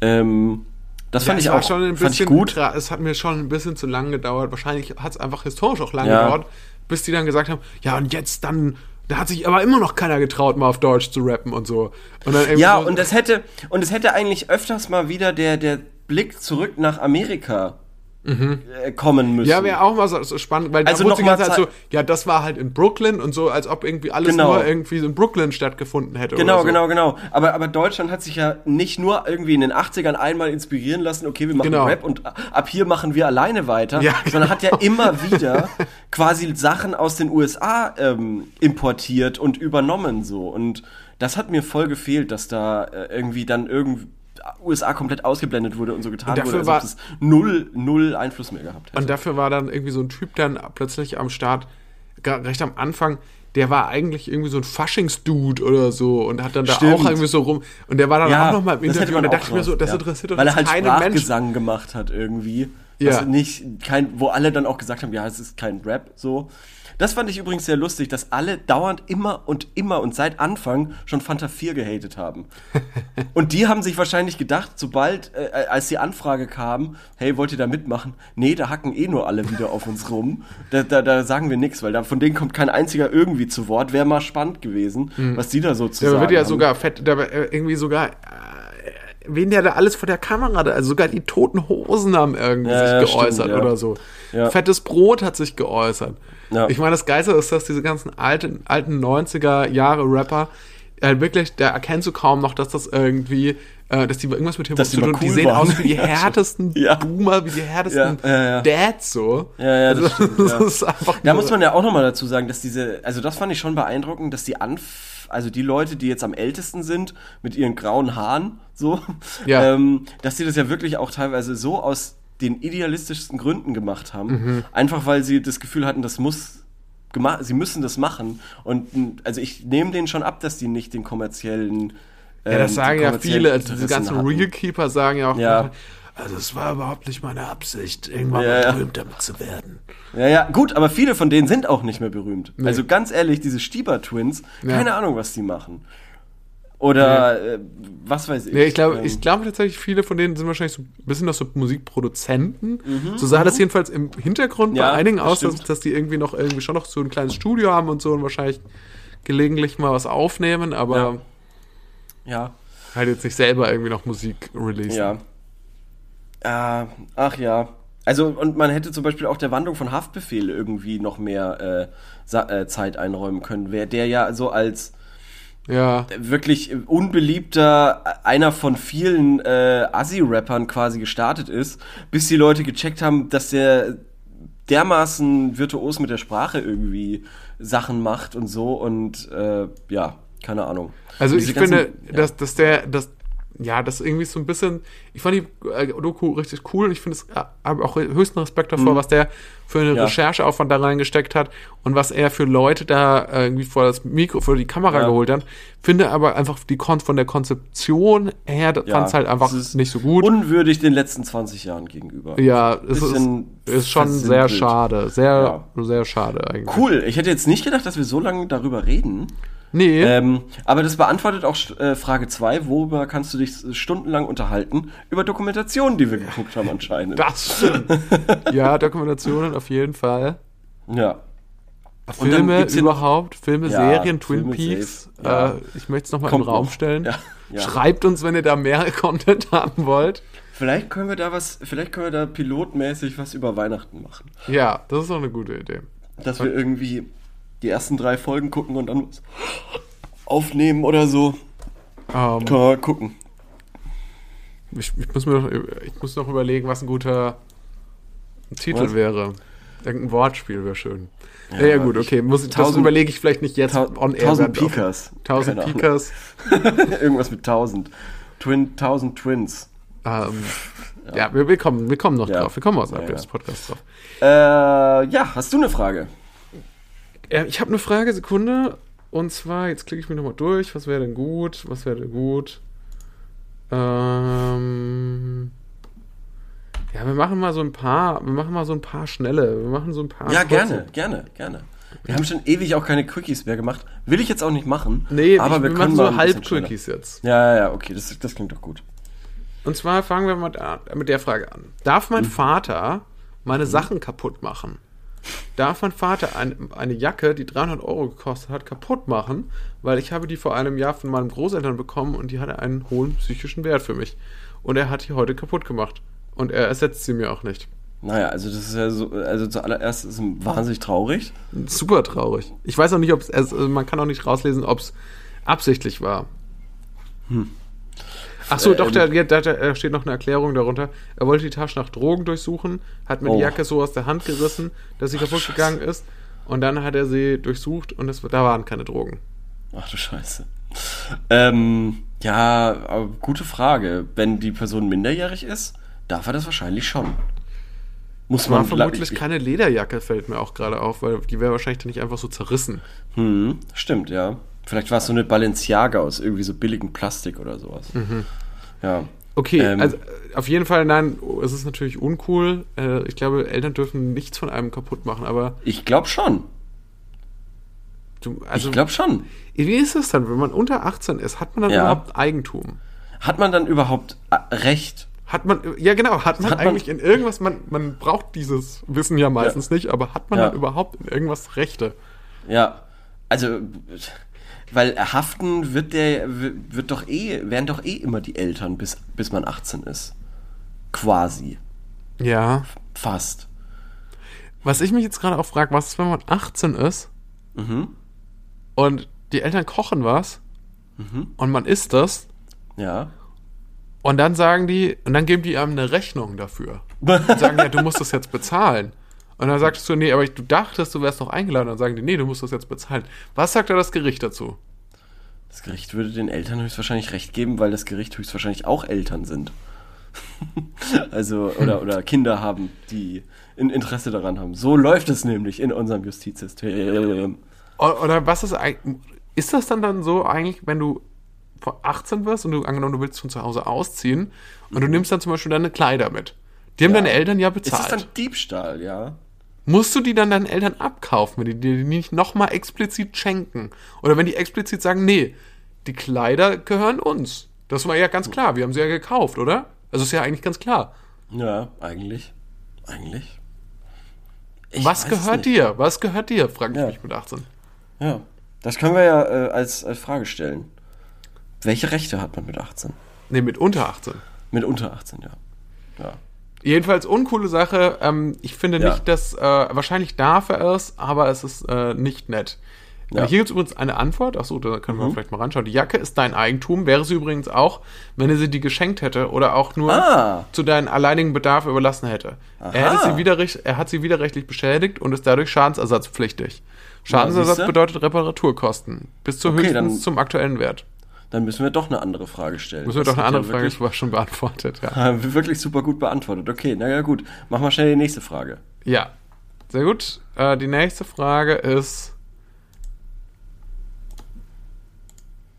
Ähm, das fand Ja, ich es war auch schon ein fand ich bisschen gut. Es hat mir schon ein bisschen zu lang gedauert. Wahrscheinlich hat es einfach historisch auch lange Ja. gedauert, bis die dann gesagt haben, ja, und jetzt dann, da hat sich aber immer noch keiner getraut, mal auf Deutsch zu rappen und so. Und Ja, so, und es hätte, und es hätte eigentlich öfters mal wieder der, der Blick zurück nach Amerika äh, kommen müssen. Mhm. Ja, wäre auch mal so, so spannend, weil Also da wurde die ganze Zeit so, ja, das war halt in Brooklyn und so, als ob irgendwie alles Genau. nur irgendwie in Brooklyn stattgefunden hätte. Genau, oder so. genau, genau. Aber, aber Deutschland hat sich ja nicht nur irgendwie in den 80ern einmal inspirieren lassen, okay, wir machen Genau. Rap und ab hier machen wir alleine weiter, Ja, sondern hat ja immer wieder quasi Sachen aus den USA ähm, importiert und übernommen so. Und das hat mir voll gefehlt, dass da äh, irgendwie dann irgendwie USA komplett ausgeblendet wurde und so getan Und dafür wurde, als ob das null, null Einfluss mehr gehabt hätte. Und dafür war dann irgendwie so ein Typ dann plötzlich am Start, recht am Anfang, der war eigentlich irgendwie so ein Faschingsdude oder so und hat dann da Stimmt. auch irgendwie so rum. Und der war dann auch nochmal im Interview und da dachte ich mir so, das ja. interessiert doch Weil er halt Mensch. Sprachgesang gemacht hat irgendwie. Ja. Also nicht, kein, wo alle dann auch gesagt haben, ja, es ist kein Rap, so. Das fand ich übrigens sehr lustig, dass alle dauernd immer und immer und seit Anfang schon Fanta 4 gehatet haben. und die haben sich wahrscheinlich gedacht, sobald, äh, als die Anfrage kam, hey, wollt ihr da mitmachen? Nee, da hacken eh nur alle wieder auf uns rum. Da, da, da sagen wir nichts, weil da, von denen kommt kein einziger irgendwie zu Wort. Wäre mal spannend gewesen, was die da so zu Da sagen wird ja haben. sogar fett, da, äh, irgendwie sogar, äh, wen der da alles vor der Kamera, da, also sogar die toten Hosen haben irgendwie Ja, sich ja, geäußert stimmt, ja. oder so. Ja. Fettes Brot hat sich geäußert. Ja. Ich meine, das Geilste ist, dass diese ganzen alten, alten 90er Jahre Rapper, äh, wirklich, da erkennst du kaum noch, dass das irgendwie, äh, dass die irgendwas mit Hip-Hop zu tun mal Die cool sehen waren. aus wie die Ja, härtesten Ja. Boomer, wie die härtesten Ja. Dads so. Ja, ja, das also, stimmt, das ist einfach Da muss man ja auch nochmal dazu sagen, dass diese, also das fand ich schon beeindruckend, dass die Anf also die Leute, die jetzt am ältesten sind, mit ihren grauen Haaren, so, ähm, dass die das ja wirklich auch teilweise so aus den idealistischsten Gründen gemacht haben. Mhm. Einfach weil sie das Gefühl hatten, das muss gemacht, sie müssen das machen. Und also ich nehme denen schon ab, dass die nicht den kommerziellen Ja, ähm, das die sagen ja viele, also diese ganzen hatten. Real Keeper sagen ja auch, Ja. also es war überhaupt nicht meine Absicht, irgendwann Ja, mal ja. berühmt damit zu werden. Ja, ja, gut, aber viele von denen sind auch nicht mehr berühmt. Also ganz ehrlich, diese Stieber-Twins, keine Ahnung, was die machen. Oder äh, was weiß ich. Nee, ich glaube, Ähm, ich glaube tatsächlich, viele von denen sind wahrscheinlich so ein bisschen noch so Musikproduzenten. Mhm, so sah das jedenfalls im Hintergrund Ja, bei einigen aus, dass, dass die irgendwie noch irgendwie schon noch so ein kleines Studio haben und so und wahrscheinlich gelegentlich mal was aufnehmen, aber ja, halt jetzt nicht selber irgendwie noch Musik releasen. ja. Äh, ach ja. Also, und man hätte zum Beispiel auch der Wandlung von Haftbefehl irgendwie noch mehr äh, äh, Zeit einräumen können. Wer der ja so als Ja. wirklich unbeliebter, einer von vielen äh, Assi-Rappern quasi gestartet ist, bis die Leute gecheckt haben, dass der dermaßen virtuos mit der Sprache irgendwie Sachen macht und so und äh, ja, keine Ahnung. Also ich finde, ganzen- dass, dass der, dass, ja, das irgendwie so ein bisschen, ich fand die äh, Doku richtig cool und ich finde es, äh, habe auch höchsten Respekt davor, was der für eine Mhm. Ja. Rechercheaufwand da reingesteckt hat und was er für Leute da äh, irgendwie vor das Mikro, vor die Kamera Ja. geholt hat. Finde aber einfach die Kon von der Konzeption her, Ja, fand es halt einfach nicht so gut. unwürdig den letzten 20 Jahren gegenüber. ja, es ist, ist schon sehr schade, sehr, sehr schade eigentlich. Cool, ich hätte jetzt nicht gedacht, dass wir so lange darüber reden. Nee, Ähm, aber das beantwortet auch äh, Frage 2, worüber kannst du dich stundenlang unterhalten? Über Dokumentationen, die wir geguckt haben anscheinend. das stimmt. ja, Dokumentationen auf jeden Fall. Ja. Filme überhaupt, Filme, Ja, Serien, Twin Filme Peaks. ja. Äh, ich möchte es nochmal im Raum noch. stellen. Ja. Schreibt uns, wenn ihr da mehr Content haben wollt. Vielleicht können wir da was, vielleicht können wir da pilotmäßig was über Weihnachten machen. Ja, das ist doch eine gute Idee. Dass wir irgendwie die ersten drei Folgen gucken und dann was aufnehmen oder so. Ähm, Können wir mal gucken. ich, ich, muss mir noch, ich muss noch überlegen, was ein guter Titel Was? wäre. Irgendein Wortspiel wäre schön. Ja, ja, gut, okay. Muss ich, das tausend- überlege ich vielleicht nicht jetzt Tau- on air. tausend Pikas. Tausend Keine. Pikas. Irgendwas mit 1000. Twin, 1000 Twins. Ähm, ja, wir, wir, kommen, wir kommen noch Ja. drauf. Wir kommen außerhalb Ja, ja. Podcasts drauf. Äh, ja, hast du eine Frage? Äh, ich habe eine Frage, Sekunde. Und zwar, jetzt klicke ich mich nochmal durch. Was wäre denn gut? Was wäre denn gut? Ähm, ja, wir machen mal so ein paar, wir machen mal so ein paar schnelle. Wir machen so ein paar. Ja, kurze. gerne, gerne, gerne. Wir haben schon ewig auch keine Quickies mehr gemacht. Will ich jetzt auch nicht machen. Nee, aber ich, wir, wir können machen so Halb-Quickies jetzt. Ja, ja, ja, okay, das, das klingt doch gut. Und zwar fangen wir mal da, mit der Frage an. Darf Mhm. mein Vater meine Sachen kaputt machen? Darf mein Vater ein, eine Jacke, die 300 Euro gekostet hat, kaputt machen? Weil ich habe die vor einem Jahr von meinen Großeltern bekommen und die hatte einen hohen psychischen Wert für mich. Und er hat die heute kaputt gemacht. Und er ersetzt sie mir auch nicht. Naja, also das ist ja so, also zuallererst ist es wahnsinnig traurig. Super traurig. Ich weiß auch nicht, ob es, also man kann auch nicht rauslesen, ob es absichtlich war. Ach so, Äh, doch, ähm, da, da, da steht noch eine Erklärung darunter. Er wollte die Tasche nach Drogen durchsuchen, hat mir Oh. die Jacke so aus der Hand gerissen, dass sie kaputt gegangen ist. Und dann hat er sie durchsucht und es, da waren keine Drogen. Ach du Scheiße. Ähm, ja, aber gute Frage. Wenn die Person minderjährig ist, darf er das wahrscheinlich schon. Muss War man vermutlich ich- keine Lederjacke, fällt mir auch gerade auf, weil die wäre wahrscheinlich dann nicht einfach so zerrissen. Hm, stimmt, ja. Vielleicht war es so eine Balenciaga aus irgendwie so billigem Plastik oder sowas. Ja. Okay, Ähm. also äh, auf jeden Fall, nein, es ist natürlich uncool. Äh, ich glaube, Eltern dürfen nichts von einem kaputt machen, aber Ich glaube schon. du, also ich glaube schon. Wie ist das dann, wenn man unter 18 ist? Hat man dann Ja. überhaupt Eigentum? Hat man dann überhaupt äh, Recht? Hat man, ja genau, hat man Hat man- eigentlich in irgendwas, man, man braucht dieses Wissen ja meistens nicht, aber hat man Ja. dann überhaupt in irgendwas Rechte? Ja. Also, weil haften wird der, wird doch eh, werden doch eh immer die Eltern, bis, bis man 18 ist. Quasi. Ja. Fast. Was ich mich jetzt gerade auch frage, was ist, wenn man 18 ist Mhm. und die Eltern kochen was Mhm. und man isst das Ja. und dann sagen die, und dann geben die einem eine Rechnung dafür. Und sagen, ja, du musst das jetzt bezahlen. Und dann sagst du, nee, aber ich, du dachtest, du wärst noch eingeladen. Und dann sagen die, nee, du musst das jetzt bezahlen. Was sagt da das Gericht dazu? Das Gericht würde den Eltern höchstwahrscheinlich recht geben, weil das Gericht höchstwahrscheinlich auch Eltern sind. also, oder, oder Kinder haben, die ein Interesse daran haben. So läuft es nämlich in unserem Justizsystem. Oder was ist eigentlich, ist das dann dann so eigentlich, wenn du vor 18 wirst und du angenommen, du willst von zu Hause ausziehen und du nimmst dann zum Beispiel deine Kleider mit. Die haben Ja. deine Eltern ja Ist das bezahlt. dann Diebstahl, ja? Musst du die dann deinen Eltern abkaufen, wenn die dir die nicht nochmal explizit schenken? Oder wenn die explizit sagen, nee, die Kleider gehören uns. Das war ja ganz klar, wir haben sie ja gekauft, oder? Also ist ja eigentlich ganz klar. Ja, eigentlich. Eigentlich. Ich Was gehört dir? Was gehört dir? frage ich Ja. mich mit 18. Ja. Das können wir ja äh, als, als Frage stellen. Welche Rechte hat man mit 18? Nee, mit unter 18. Mit unter 18, ja. Ja. Jedenfalls uncoole Sache. Ähm, ich finde Ja. nicht, dass, äh, wahrscheinlich darf er es, aber es ist äh, nicht nett. Ja. Hier gibt es übrigens eine Antwort. Achso, da können Mhm. wir vielleicht mal reinschauen. Die Jacke ist dein Eigentum. Wäre sie übrigens auch, wenn er sie dir geschenkt hätte oder auch nur Ah. zu deinem alleinigen Bedarf überlassen hätte. Er, hätte sie widerrecht, er hat sie widerrechtlich beschädigt und ist dadurch schadensersatzpflichtig. Schadensersatz siehste. bedeutet Reparaturkosten. Bis zu Okay, höchstens zum aktuellen Wert. Dann müssen wir doch eine andere Frage stellen. Müssen wir Das doch eine andere ja Frage, wirklich- war schon beantwortet. Ja. Wir wirklich super gut beantwortet. Okay, na ja gut. Mach mal schnell die nächste Frage. Ja, sehr gut. Äh, die nächste Frage ist.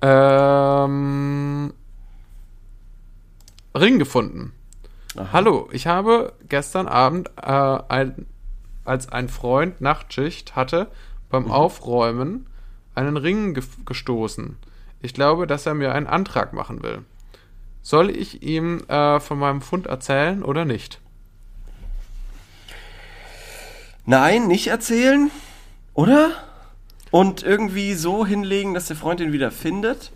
Ähm, Ring gefunden. Aha. Hallo, ich habe gestern Abend, äh, ein, als ein Freund Nachtschicht hatte, beim Aufräumen einen Ring ge gestoßen. Ich glaube, dass er mir einen Antrag machen will. Soll ich ihm äh, von meinem Fund erzählen oder nicht? Nein, nicht erzählen, oder? Und irgendwie so hinlegen, dass der Freund ihn wieder findet?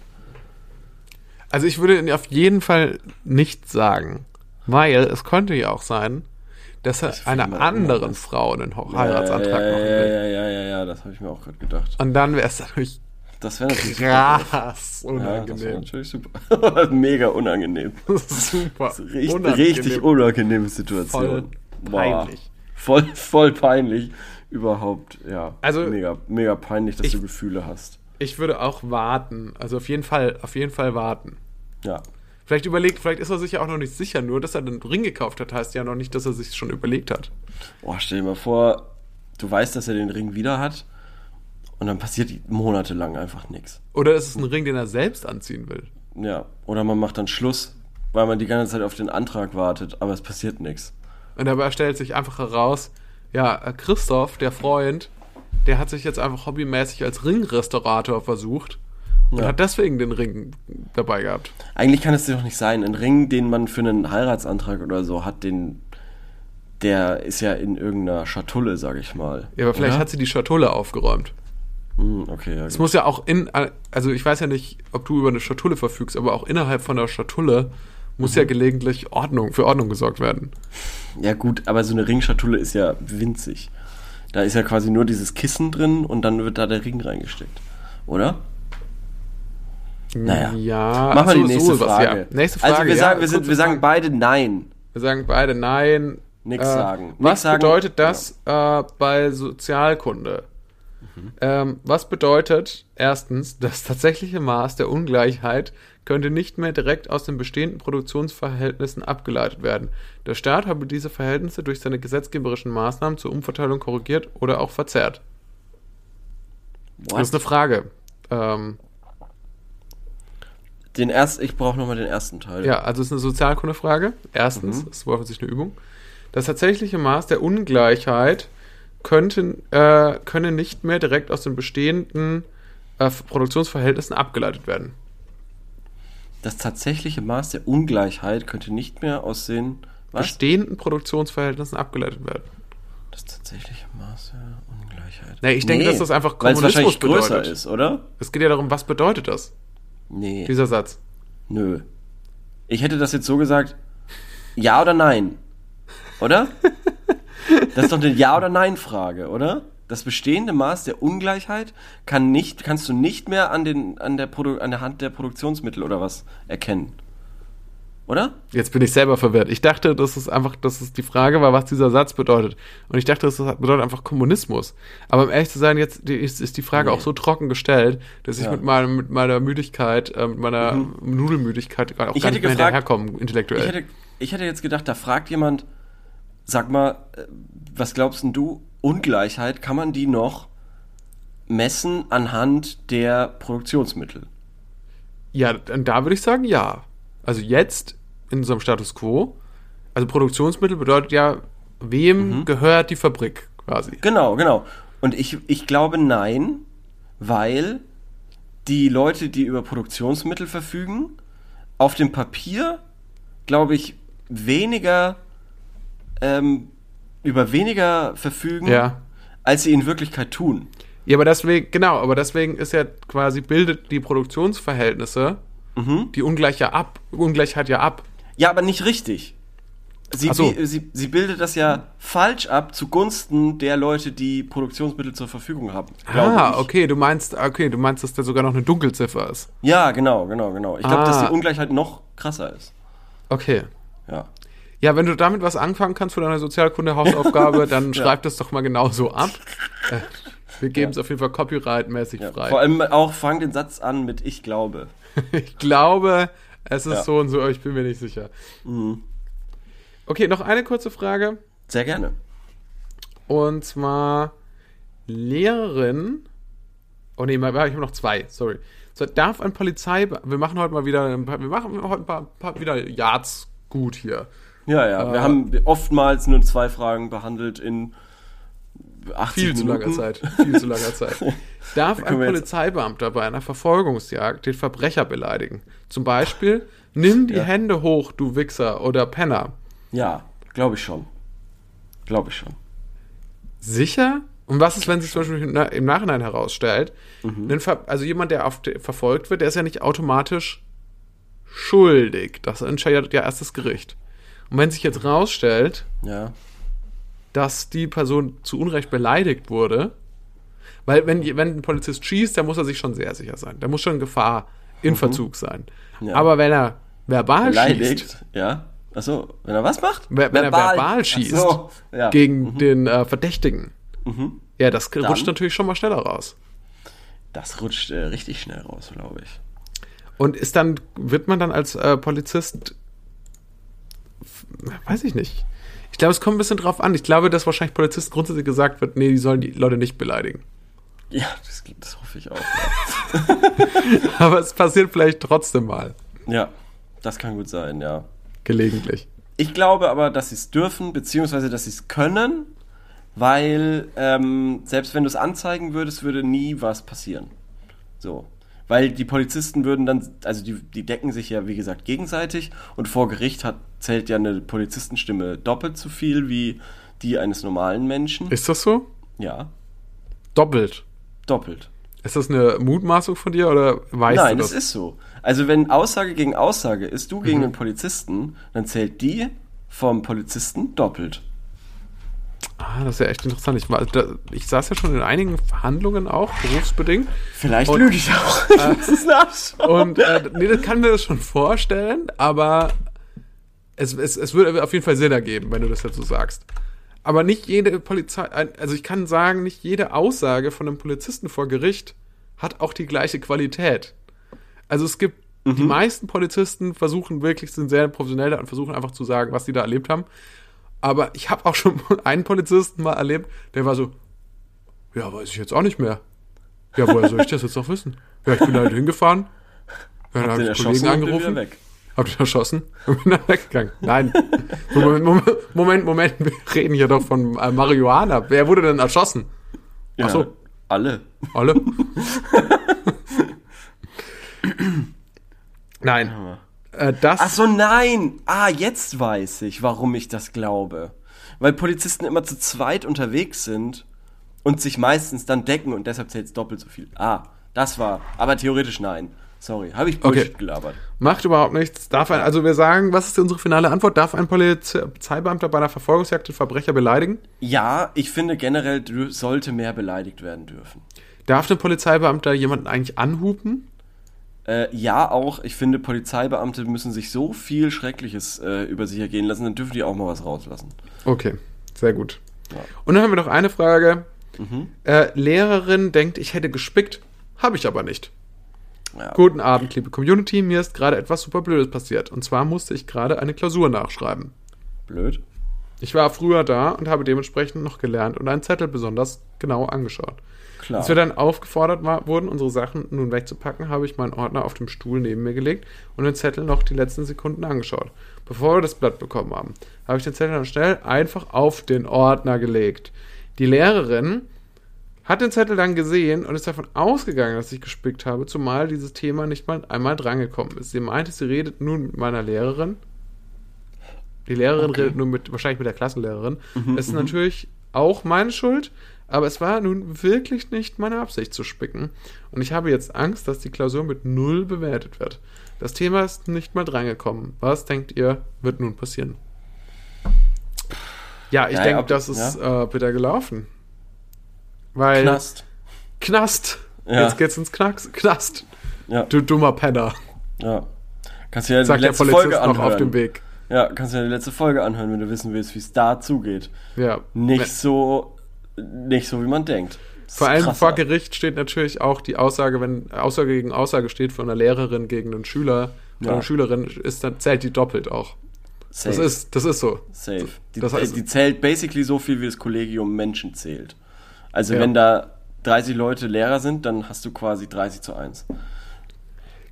Also ich würde auf jeden Fall nicht sagen. Weil es könnte ja auch sein, dass er einer anderen. Frau einen Heiratsantrag ja, ja, machen ja, will. ja, ja, ja, ja, das habe ich mir auch gerade gedacht. Und dann wäre es natürlich Das wäre natürlich super. krass Ja, das wäre unangenehm. natürlich super. Mega unangenehm. Super. Richtig, unangenehm. richtig unangenehme Situation. Voll Boah. peinlich. Voll, voll peinlich. Überhaupt, ja. Also- mega, mega peinlich, dass Ich- du Gefühle hast. Ich würde auch warten. Also auf jeden Fall, auf jeden Fall warten. Ja. Vielleicht überlegt, vielleicht ist er sich ja auch noch nicht sicher. Nur, dass er den Ring gekauft hat, heißt ja noch nicht, dass er sich schon überlegt hat. Boah, stell dir mal vor, du weißt, dass er den Ring wieder hat und dann passiert monatelang einfach nichts. Oder ist es ein Ring, den er selbst anziehen will? Ja. Oder man macht dann Schluss, weil man die ganze Zeit auf den Antrag wartet, aber es passiert nichts. Und dabei stellt sich einfach heraus, ja, äh, Christoph, der Freund, der hat sich jetzt einfach hobbymäßig als Ringrestaurator versucht und Ja. hat deswegen den Ring dabei gehabt. Eigentlich kann es doch nicht sein. Ein Ring, den man für einen Heiratsantrag oder so hat, den, der ist ja in irgendeiner Schatulle, sag ich mal. Ja, aber vielleicht Oder? hat sie die Schatulle aufgeräumt. Hm, okay, ja. Es muss ja auch in, also ich weiß ja nicht, ob du über eine Schatulle verfügst, aber auch innerhalb von der Schatulle muss Mhm. ja gelegentlich Ordnung, für Ordnung gesorgt werden. Ja, gut, aber so eine Ringschatulle ist ja winzig. Da ist ja quasi nur dieses Kissen drin und dann wird da der Ring reingesteckt. Oder? Naja. Ja, Mach mal ach so, die nächste so Frage. ja. Nächste Frage. Also wir ja, sagen, wir, sind, wir sagen beide nein. Wir sagen beide nein. Nix sagen. Nix Was sagen. bedeutet das äh, bei Sozialkunde? Mhm. Ähm, was bedeutet erstens, das tatsächliche Maß der Ungleichheit könnte nicht mehr direkt aus den bestehenden Produktionsverhältnissen abgeleitet werden. Der Staat habe diese Verhältnisse durch seine gesetzgeberischen Maßnahmen zur Umverteilung korrigiert oder auch verzerrt. What? Das ist eine Frage. Ähm, Den erst, ich brauche nochmal den ersten Teil. Ja, also es ist eine Sozialkundefrage. Erstens, es war sich eine Übung. Das tatsächliche Maß der Ungleichheit könnten, äh, könne nicht mehr direkt aus den bestehenden äh, Produktionsverhältnissen abgeleitet werden. Das tatsächliche Maß der Ungleichheit könnte nicht mehr aus den was? Bestehenden Produktionsverhältnissen abgeleitet werden. Das tatsächliche Maß der Ungleichheit. Nee, ich denke, dass das einfach Kommunismus wahrscheinlich größer bedeutet. ist, oder? Es geht ja darum, was bedeutet das, Nee. dieser Satz? Nö. Ich hätte das jetzt so gesagt, ja oder nein. Oder? Das ist doch eine Ja- oder Nein-Frage, oder? Das bestehende Maß der Ungleichheit kann nicht, kannst du nicht mehr an, den, an, der Produ an der Hand der Produktionsmittel oder was erkennen. Oder? Jetzt bin ich selber verwirrt. Ich dachte, das ist einfach, dass es die Frage war, was dieser Satz bedeutet. Und ich dachte, das bedeutet einfach Kommunismus. Aber um ehrlich zu sein, jetzt ist, die Frage Nee. auch so trocken gestellt, dass ich Ja. mit, meinem, mit meiner Müdigkeit, äh, mit meiner Nudelmüdigkeit gerade auch Ich gar nicht mehr gefragt- hinterherkommen, intellektuell. Ich hätte, ich hätte jetzt gedacht, da fragt jemand, sag mal, äh, was glaubst denn du, Ungleichheit, kann man die noch messen anhand der Produktionsmittel? ja, da würde ich sagen, ja. Also jetzt in unserem Status quo, also Produktionsmittel bedeutet ja, wem Mhm. gehört die Fabrik quasi? Genau, genau. Und ich, ich glaube nein, weil die Leute, die über Produktionsmittel verfügen, auf dem Papier, glaube ich, weniger ähm, über weniger verfügen, Ja. als sie in Wirklichkeit tun. Ja, aber deswegen, genau, aber deswegen ist ja quasi, bildet die Produktionsverhältnisse Mhm. die Ungleiche ab, Ungleichheit ja ab. Ja, aber nicht richtig. Sie, so. sie, sie bildet das ja falsch ab zugunsten der Leute, die Produktionsmittel zur Verfügung haben. Ah, ich. okay, du meinst, okay, du meinst, dass da sogar noch eine Dunkelziffer ist. Ja, genau, genau, genau. Ich glaube, dass Ah. die Ungleichheit noch krasser ist. Okay. Ja. Ja, wenn du damit was anfangen kannst für deine Sozialkunde-Hausaufgabe, dann Ja. schreib das doch mal genauso ab. Äh, Wir geben es auf jeden Fall copyright-mäßig ja. frei. Vor allem auch fang den Satz an mit Ich glaube. Ich glaube, es ist Ja. so und so, aber ich bin mir nicht sicher. Mhm. Okay, noch eine kurze Frage. Sehr gerne. Und zwar Lehrerin. Oh nee, ich habe noch zwei, sorry. So, darf ein Polizei. Wir machen heute mal wieder ein paar, wir machen heute ein paar, paar wieder Yards gut hier. Ja, ja. Wir Äh. haben oftmals nur zwei Fragen behandelt in 80 Viel zu Minuten. langer Zeit. Viel zu langer Zeit. Darf ein wir Polizeibeamter bei einer Verfolgungsjagd den Verbrecher beleidigen? Zum Beispiel, nimm die Ja. Hände hoch, du Wichser oder Penner. Ja, glaube ich schon. Glaube ich schon. Sicher? Und was ist, wenn sich zum Beispiel im Nachhinein herausstellt, Mhm. also jemand, der auf verfolgt wird, der ist ja nicht automatisch schuldig. Das entscheidet ja erst das Gericht. Und wenn sich jetzt rausstellt, Ja. dass die Person zu Unrecht beleidigt wurde, weil wenn, wenn ein Polizist schießt, dann muss er sich schon sehr sicher sein. Da muss schon Gefahr in Verzug sein. Mhm. Ja. Aber wenn er verbal Beleidigt. schießt, Ja. Achso, wenn er was macht? wenn wenn er verbal schießt so, ja. gegen den äh, Verdächtigen, Mhm. ja, das rutscht natürlich schon mal schneller raus. Das rutscht äh, richtig schnell raus, glaube ich. Und ist dann, wird man dann als äh, Polizist, weiß ich nicht. Ich glaube, es kommt ein bisschen drauf an. Ich glaube, dass wahrscheinlich Polizisten grundsätzlich gesagt wird, nee, die sollen die Leute nicht beleidigen. Ja, das, das hoffe ich auch. Aber es passiert vielleicht trotzdem mal. ja, das kann gut sein, ja. Gelegentlich. Ich glaube aber, dass sie es dürfen, beziehungsweise dass sie es können, weil ähm, selbst wenn du es anzeigen würdest, würde nie was passieren. So. Weil die Polizisten würden dann, also die, die decken sich ja, wie gesagt, gegenseitig und vor Gericht hat, zählt ja eine Polizistenstimme doppelt so viel wie die eines normalen Menschen. Ist das so? Ja, Doppelt. doppelt. Ist das eine Mutmaßung von dir oder weißt Nein, du das das? ist so. Also wenn Aussage gegen Aussage ist, du gegen Mhm. den Polizisten, dann zählt die vom Polizisten doppelt. Ah, das ist ja echt interessant. Ich, war, da, ich saß ja schon in einigen Verhandlungen auch, berufsbedingt. Vielleicht Und- lüge ich auch. Ich muss es nachschauen. Und äh, nee, das kann mir das schon vorstellen, aber es, es, es würde auf jeden Fall Sinn ergeben, wenn du das so sagst. Aber nicht jede Polizei, also ich kann sagen, nicht jede Aussage von einem Polizisten vor Gericht hat auch die gleiche Qualität. Also es gibt, die meisten Polizisten versuchen wirklich, sind sehr professionell da und versuchen einfach zu sagen, was sie da erlebt haben. Aber ich habe auch schon einen Polizisten mal erlebt, der war so, ja, weiß ich jetzt auch nicht mehr. Ja, woher soll ich das jetzt noch wissen? Ja, ich bin halt hingefahren. Ja, dann Hab habe ich Kollegen und bin angerufen. Habt ihr erschossen? Und bin dann weggegangen. Nein. Moment, Moment, Moment, Moment, wir reden hier doch von äh, Marihuana. Wer wurde denn erschossen? Ja, Ach so. Alle. Alle? Nein. Äh, das. Ach so, nein. Ah, jetzt weiß ich, warum ich das glaube. Weil Polizisten immer zu zweit unterwegs sind und sich meistens dann decken und deshalb zählt es doppelt so viel. Ah, das war. Aber theoretisch nein. Sorry, habe ich Bullshit Okay. gelabert. Macht überhaupt nichts. Darf ein, also wir sagen, was ist unsere finale Antwort? Darf ein Polizeibeamter bei einer Verfolgungsjagd den Verbrecher beleidigen? Ja, ich finde generell sollte mehr beleidigt werden dürfen. Darf ein Polizeibeamter jemanden eigentlich anhupen? Äh, ja, auch. Ich finde, Polizeibeamte müssen sich so viel Schreckliches äh, über sich ergehen lassen, dann dürfen die auch mal was rauslassen. Okay, sehr gut. Ja. Und dann haben wir noch eine Frage. Mhm. Äh, Lehrerin denkt, ich hätte gespickt, habe ich aber nicht. Ja. Guten Abend, liebe Community. Mir ist gerade etwas super Blödes passiert. Und zwar musste ich gerade eine Klausur nachschreiben. Blöd. Ich war früher da und habe dementsprechend noch gelernt und einen Zettel besonders genau angeschaut. Klar. Als wir dann aufgefordert war, wurden, unsere Sachen nun wegzupacken, habe ich meinen Ordner auf dem Stuhl neben mir gelegt und den Zettel noch die letzten Sekunden angeschaut. Bevor wir das Blatt bekommen haben, habe ich den Zettel dann schnell einfach auf den Ordner gelegt. Die Lehrerin hat den Zettel dann gesehen und ist davon ausgegangen, dass ich gespickt habe, zumal dieses Thema nicht mal einmal drangekommen ist. Sie meinte, sie redet nun mit meiner Lehrerin. Die Lehrerin Okay. redet nun mit, wahrscheinlich mit der Klassenlehrerin. Es ist natürlich auch meine Schuld, aber es war nun wirklich nicht meine Absicht zu spicken. Und ich habe jetzt Angst, dass die Klausur mit null bewertet wird. Das Thema ist nicht mal drangekommen. Was denkt ihr, wird nun passieren? Ja, ich Ja, denke, das ist äh, bitter gelaufen. Weil Knast. Knast. Ja. Jetzt geht's ins Knacks. Knast. Ja, Du dummer Penner. ja. Kannst du ja Sagt die der letzte Polizist Folge noch anhören. auf dem Weg. Ja, kannst du ja die letzte Folge anhören, wenn du wissen willst, wie es da zugeht. Ja. Nicht so, nicht so, wie man denkt. Das Vor allem krasser. vor Gericht steht natürlich auch die Aussage, wenn Aussage gegen Aussage steht von einer Lehrerin gegen einen Schüler oder Ja. eine Schülerin, ist dann zählt die doppelt auch. Das Safe. ist, das ist so. Safe. Die, Das heißt- die zählt basically so viel, wie das Kollegium Menschen zählt. Also Ja. wenn da 30 Leute Lehrer sind, dann hast du quasi 30 zu 1.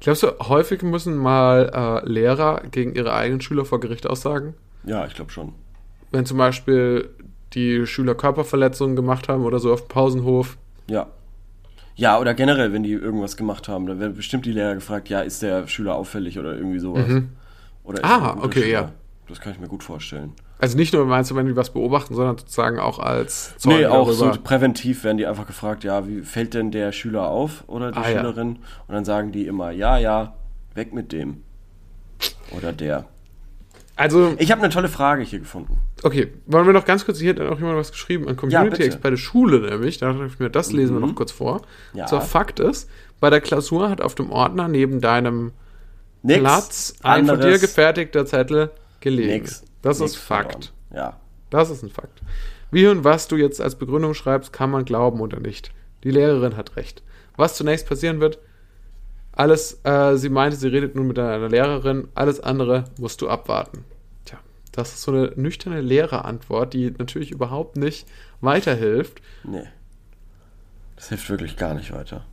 Glaubst du, häufig müssen mal äh, Lehrer gegen ihre eigenen Schüler vor Gericht aussagen? Ja, ich glaube schon. Wenn zum Beispiel die Schüler Körperverletzungen gemacht haben oder so auf dem Pausenhof. Ja. Ja, oder generell, wenn die irgendwas gemacht haben, dann werden bestimmt die Lehrer gefragt, ja, ist der Schüler auffällig oder irgendwie sowas. Oder ist Ah, okay, Schüler? ja. Das kann ich mir gut vorstellen. Also nicht nur meinst du, wenn die was beobachten, sondern sozusagen auch als Zeugen nee, auch darüber. so präventiv werden die einfach gefragt, ja, wie fällt denn der Schüler auf oder die Ah, ja. Schülerin? Und dann sagen die immer, ja, ja, weg mit dem. Oder der. Also, Ich habe eine tolle Frage hier gefunden. okay, wollen wir noch ganz kurz, hier hat auch jemand was geschrieben an Community bitte. Experte Schule nämlich, da dachte ich mir, das lesen wir noch kurz vor. Ja. So, Fakt ist, bei der Klausur hat auf dem Ordner neben deinem Nix Platz ein von dir gefertigter Zettel gelegen. nix, das nix ist Fakt. Ja. Das ist ein Fakt. Wie und was du jetzt als Begründung schreibst, kann man glauben oder nicht. Die Lehrerin hat recht. Was zunächst passieren wird, alles, äh, sie meinte, sie redet nun mit einer Lehrerin, alles andere musst du abwarten. Tja, das ist so eine nüchterne Lehrerantwort, die natürlich überhaupt nicht weiterhilft. Nee. Das hilft wirklich gar nicht weiter.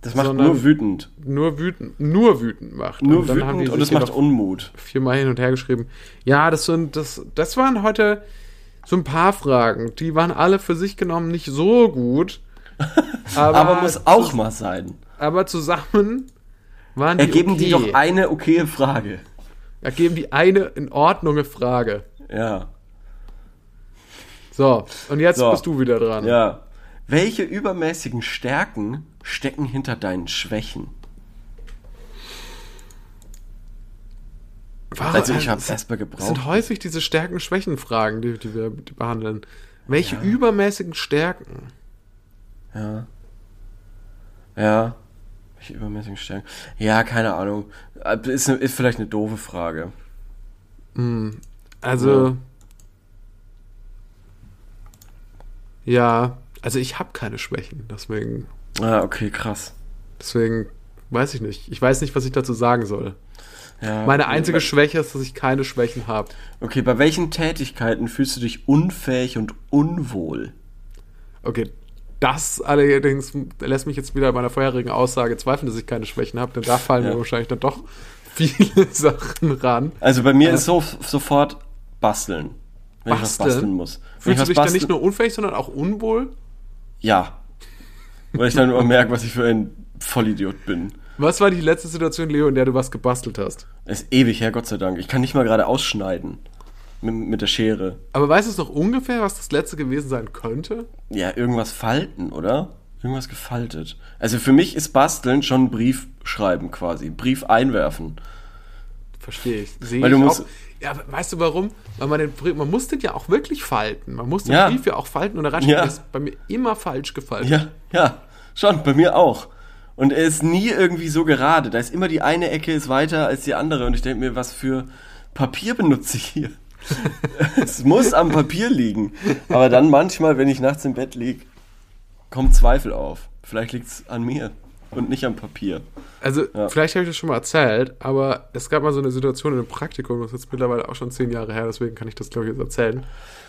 Das macht nur wütend. Nur wütend, nur wütend macht. Nur dann haben die wütend und es macht Unmut. viermal hin und her geschrieben. Ja, das sind, das, das waren heute so ein paar Fragen. Die waren alle für sich genommen nicht so gut. Aber, Aber muss auch mal sein. aber zusammen waren die Ergeben okay. die doch eine okaye Frage. Ergeben die eine in Ordnung Frage. Ja. So, und jetzt So. bist du wieder dran. Ja. Welche übermäßigen Stärken stecken hinter deinen Schwächen? Warum- Also ich habe es erstmal gebraucht. sind häufig diese Stärken-Schwächen-Fragen, die, die wir die behandeln. Welche übermäßigen Stärken? Ja. Ja. Welche übermäßigen Stärken? Ja, keine Ahnung. Äh, Ist, ist vielleicht eine doofe Frage. Also. Ja, also ich habe keine Schwächen, deswegen, Ah, okay, krass. deswegen weiß ich nicht. Ich weiß nicht, was ich dazu sagen soll. Ja, Meine einzige Schwäche ist, dass ich keine Schwächen habe. Okay, bei welchen Tätigkeiten fühlst du dich unfähig und unwohl? Okay, das allerdings lässt mich jetzt wieder bei meiner vorherigen Aussage zweifeln, dass ich keine Schwächen habe, denn da fallen Ja. mir wahrscheinlich dann doch viele Sachen ran. Also bei mir ist so sofort basteln. Wenn ich was Basteln? basteln muss. Fühlst du dich dann basteln- nicht nur unfähig, sondern auch unwohl? Ja. Weil ich dann immer merke, was ich für ein Vollidiot bin. Was war die letzte Situation, Leo, in der du was gebastelt hast? Ist ewig her, Gott sei Dank. Ich kann nicht mal gerade ausschneiden. Mit, mit der Schere. Aber weißt du noch ungefähr, was das letzte gewesen sein könnte? Ja, irgendwas falten, oder? Irgendwas gefaltet. Also für mich ist Basteln schon Brief schreiben quasi. Brief einwerfen. Verstehe ich. Sehe Weil ich du musst- auch. Ja, weißt du warum? Weil man den man muss den ja auch wirklich falten. Man muss den Ja. Brief ja auch falten und da reinschreiben. Ja. Ist bei mir immer falsch gefaltet. Ja, ja, schon, bei mir auch. Und er ist nie irgendwie so gerade. Da ist immer die eine Ecke ist weiter als die andere. Und ich denke mir, was für Papier benutze ich hier? es muss am Papier liegen. Aber dann manchmal, wenn ich nachts im Bett liege, kommt Zweifel auf. Vielleicht liegt es an mir und nicht am Papier. Also, Ja. vielleicht habe ich das schon mal erzählt, aber es gab mal so eine Situation in einem Praktikum, das ist jetzt mittlerweile auch schon zehn Jahre her, deswegen kann ich das, glaube ich, jetzt erzählen.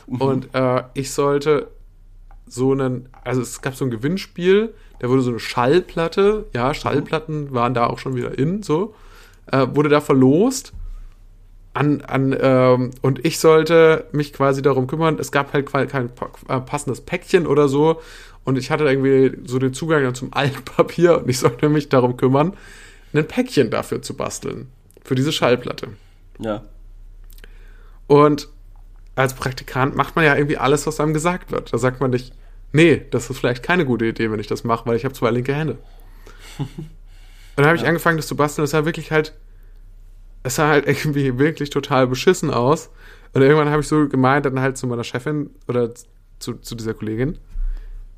Mhm. Und äh, ich sollte so einen, also es gab so ein Gewinnspiel, da wurde so eine Schallplatte, ja, Schallplatten waren da auch schon wieder in, so, äh, wurde da verlost. An, an, ähm, und ich sollte mich quasi darum kümmern, es gab halt kein pa äh, passendes Päckchen oder so. Und ich hatte irgendwie so den Zugang dann zum Altpapier und ich sollte mich darum kümmern, ein Päckchen dafür zu basteln. Für diese Schallplatte. Ja. Und als Praktikant macht man ja irgendwie alles, was einem gesagt wird. Da sagt man nicht, nee, das ist vielleicht keine gute Idee, wenn ich das mache, weil ich habe zwei linke Hände. Und dann habe ich angefangen, das zu basteln. Es sah wirklich halt, es sah halt irgendwie wirklich total beschissen aus. Und irgendwann habe ich so gemeint, dann halt zu meiner Chefin oder zu, zu dieser Kollegin,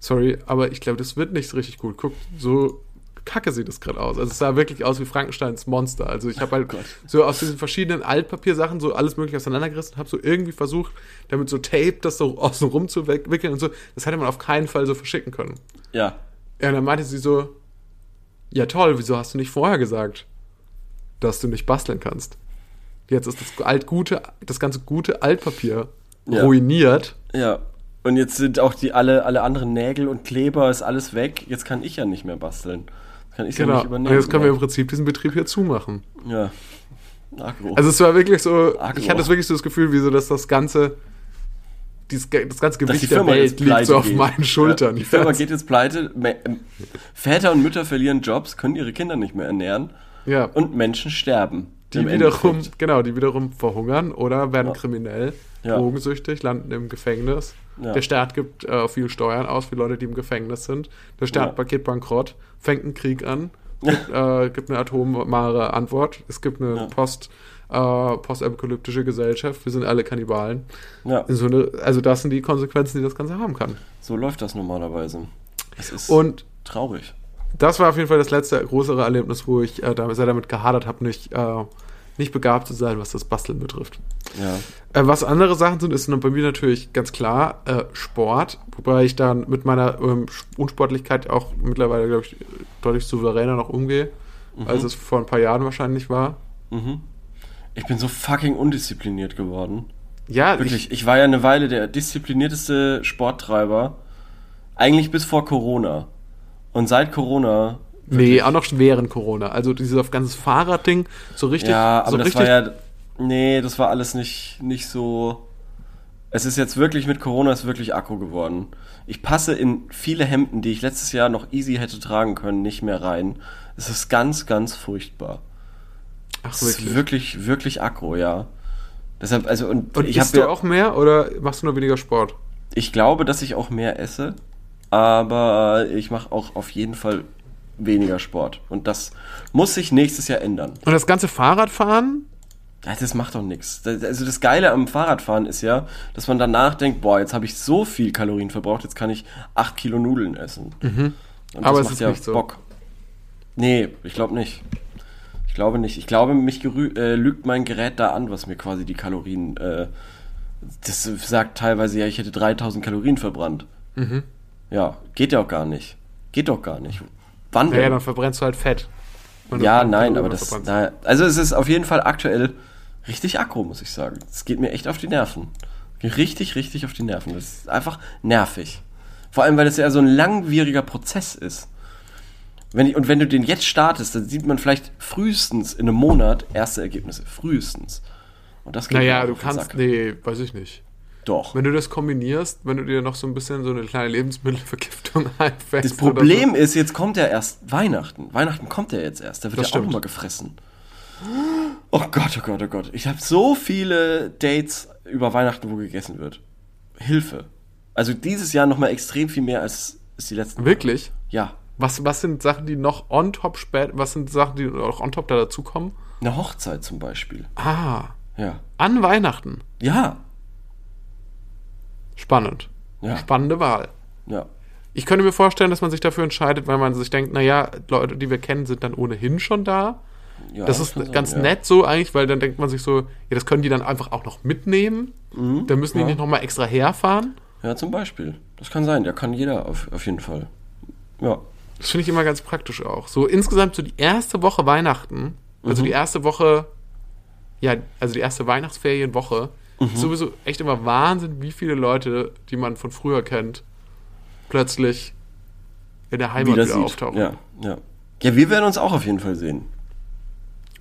sorry, aber ich glaube, das wird nicht richtig gut. Guck, so kacke sieht das gerade aus. Also es sah wirklich aus wie Frankensteins Monster. Also ich habe halt Gott. so aus diesen verschiedenen Altpapiersachen so alles mögliche auseinandergerissen und habe so irgendwie versucht, damit so Tape das so außen rum zu wickeln und so. Das hätte man auf keinen Fall so verschicken können. Ja. Ja, und dann meinte sie so, ja toll, wieso hast du nicht vorher gesagt, dass du nicht basteln kannst? Jetzt ist das altgute, das ganze gute Altpapier Ja. ruiniert. Ja. Und jetzt sind auch die alle, alle anderen Nägel und Kleber ist alles weg. Jetzt kann ich ja nicht mehr basteln. Kann ich ja Genau. nicht Und übernehmen. jetzt können wir im ja. Prinzip diesen Betrieb hier zumachen. ja. Agro. Also es war wirklich so, Agro. ich hatte wirklich so das Gefühl, wie so, dass das ganze, das ganze Gewicht der Welt liegt so auf geht. meinen Schultern. Ja, die Firma geht jetzt pleite. Ähm, Väter und Mütter verlieren Jobs, können ihre Kinder nicht mehr ernähren ja. und Menschen sterben. Die wiederum, Endeffekt. genau, die wiederum verhungern oder werden Ja. kriminell, Ja. drogensüchtig, landen im Gefängnis. Ja. Der Staat gibt äh, viel Steuern aus für Leute, die im Gefängnis sind. Der Staat Ja. geht bankrott, fängt einen Krieg an, gibt, äh, gibt eine atomare Antwort. Es gibt eine Ja. äh, postapokalyptische Gesellschaft, wir sind alle Kannibalen. Ja, so eine, also das sind die Konsequenzen, die das Ganze haben kann. so läuft das normalerweise. Es ist Und traurig. das war auf jeden Fall das letzte größere Erlebnis, wo ich äh, damit, sehr damit gehadert habe, nicht, äh, nicht begabt zu sein, was das Basteln betrifft. Ja. Äh, was andere Sachen sind, ist bei mir natürlich ganz klar äh, Sport, wobei ich dann mit meiner ähm, Unsportlichkeit auch mittlerweile, glaube ich, deutlich souveräner noch umgehe, als es vor ein paar Jahren wahrscheinlich war. Mhm. Ich bin so fucking undiszipliniert geworden. Ja, Wirklich, ich war ja eine Weile der disziplinierteste Sporttreiber. Eigentlich bis vor Corona. Und seit Corona. Nee, auch noch während Corona. Also dieses ganzes Fahrradding, so richtig. Ja, aber so das richtig, war ja. Nee, das war alles nicht, nicht so. Es ist jetzt wirklich mit Corona ist wirklich Akku geworden. Ich passe in viele Hemden, die ich letztes Jahr noch easy hätte tragen können, nicht mehr rein. Es ist ganz, ganz furchtbar. Ach, Es ist wirklich. wirklich, Akku, ja. Deshalb, also, und, Und ich isst du ja, auch mehr oder machst du nur weniger Sport? ich glaube, dass ich auch mehr esse, aber ich mache auch auf jeden Fall weniger Sport. Und das muss sich nächstes Jahr ändern. Und das ganze Fahrradfahren? Ja, das macht doch nichts. Also das Geile am Fahrradfahren ist ja, dass man danach denkt, boah, jetzt habe ich so viel Kalorien verbraucht, jetzt kann ich 8 Kilo Nudeln essen. Und Mhm. Aber es macht ist nicht so. Bock. Nee, ich glaube nicht. Ich glaube nicht. Ich glaube, mich äh, lügt mein Gerät da an, was mir quasi die Kalorien, äh, das sagt teilweise, ja, ich hätte 3000 Kalorien verbrannt. Mhm. Ja, geht ja auch gar nicht. Geht doch gar nicht. Wann denn? dann verbrennst du halt Fett. Ja, nein, aber das. Na, also es ist auf jeden Fall aktuell richtig aggro, muss ich sagen. Es geht mir echt auf die Nerven. Richtig, richtig auf die Nerven. Das ist einfach nervig. Vor allem, weil es ja so ein langwieriger Prozess ist. Wenn ich, und wenn du den jetzt startest, dann sieht man vielleicht frühestens in einem Monat erste Ergebnisse. Frühestens. Und das geht Naja, du kannst, nee, weiß ich nicht. Doch. Wenn du das kombinierst, wenn du dir noch so ein bisschen so eine kleine Lebensmittelvergiftung einfängst. Das Problem ist, jetzt kommt ja erst Weihnachten. Weihnachten kommt ja jetzt erst. Da wird Das ja auch stimmt. nochmal gefressen. Oh Gott, oh Gott, oh Gott. Ich habe so viele Dates über Weihnachten, wo gegessen wird. Hilfe. Also dieses Jahr nochmal extrem viel mehr als, als die letzten. Wirklich? Ja. Was, was sind Sachen, die noch on top spät, was sind Sachen, die noch on top da dazukommen? Eine Hochzeit zum Beispiel. Ah, Ja. an Weihnachten. Ja. Spannend. Ja. Spannende Wahl. Ja. Ich könnte mir vorstellen, dass man sich dafür entscheidet, weil man sich denkt, naja, Leute, die wir kennen, sind dann ohnehin schon da. ja das ist kann sein, ganz ja. nett so eigentlich, weil dann denkt man sich so, ja, das können die dann einfach auch noch mitnehmen. dann müssen die Mhm. ja. nicht nochmal extra herfahren. Ja, zum Beispiel. Das kann sein. Ja, kann jeder auf, auf jeden Fall. Ja. Das finde ich immer ganz praktisch auch. So insgesamt so die erste Woche Weihnachten, Mhm. also die erste Woche, ja, also die erste Weihnachtsferienwoche, Mhm. ist sowieso echt immer Wahnsinn, wie viele Leute, die man von früher kennt, plötzlich in der Heimat wieder, wieder auftauchen. Ja, ja. Ja, wir werden uns auch auf jeden Fall sehen.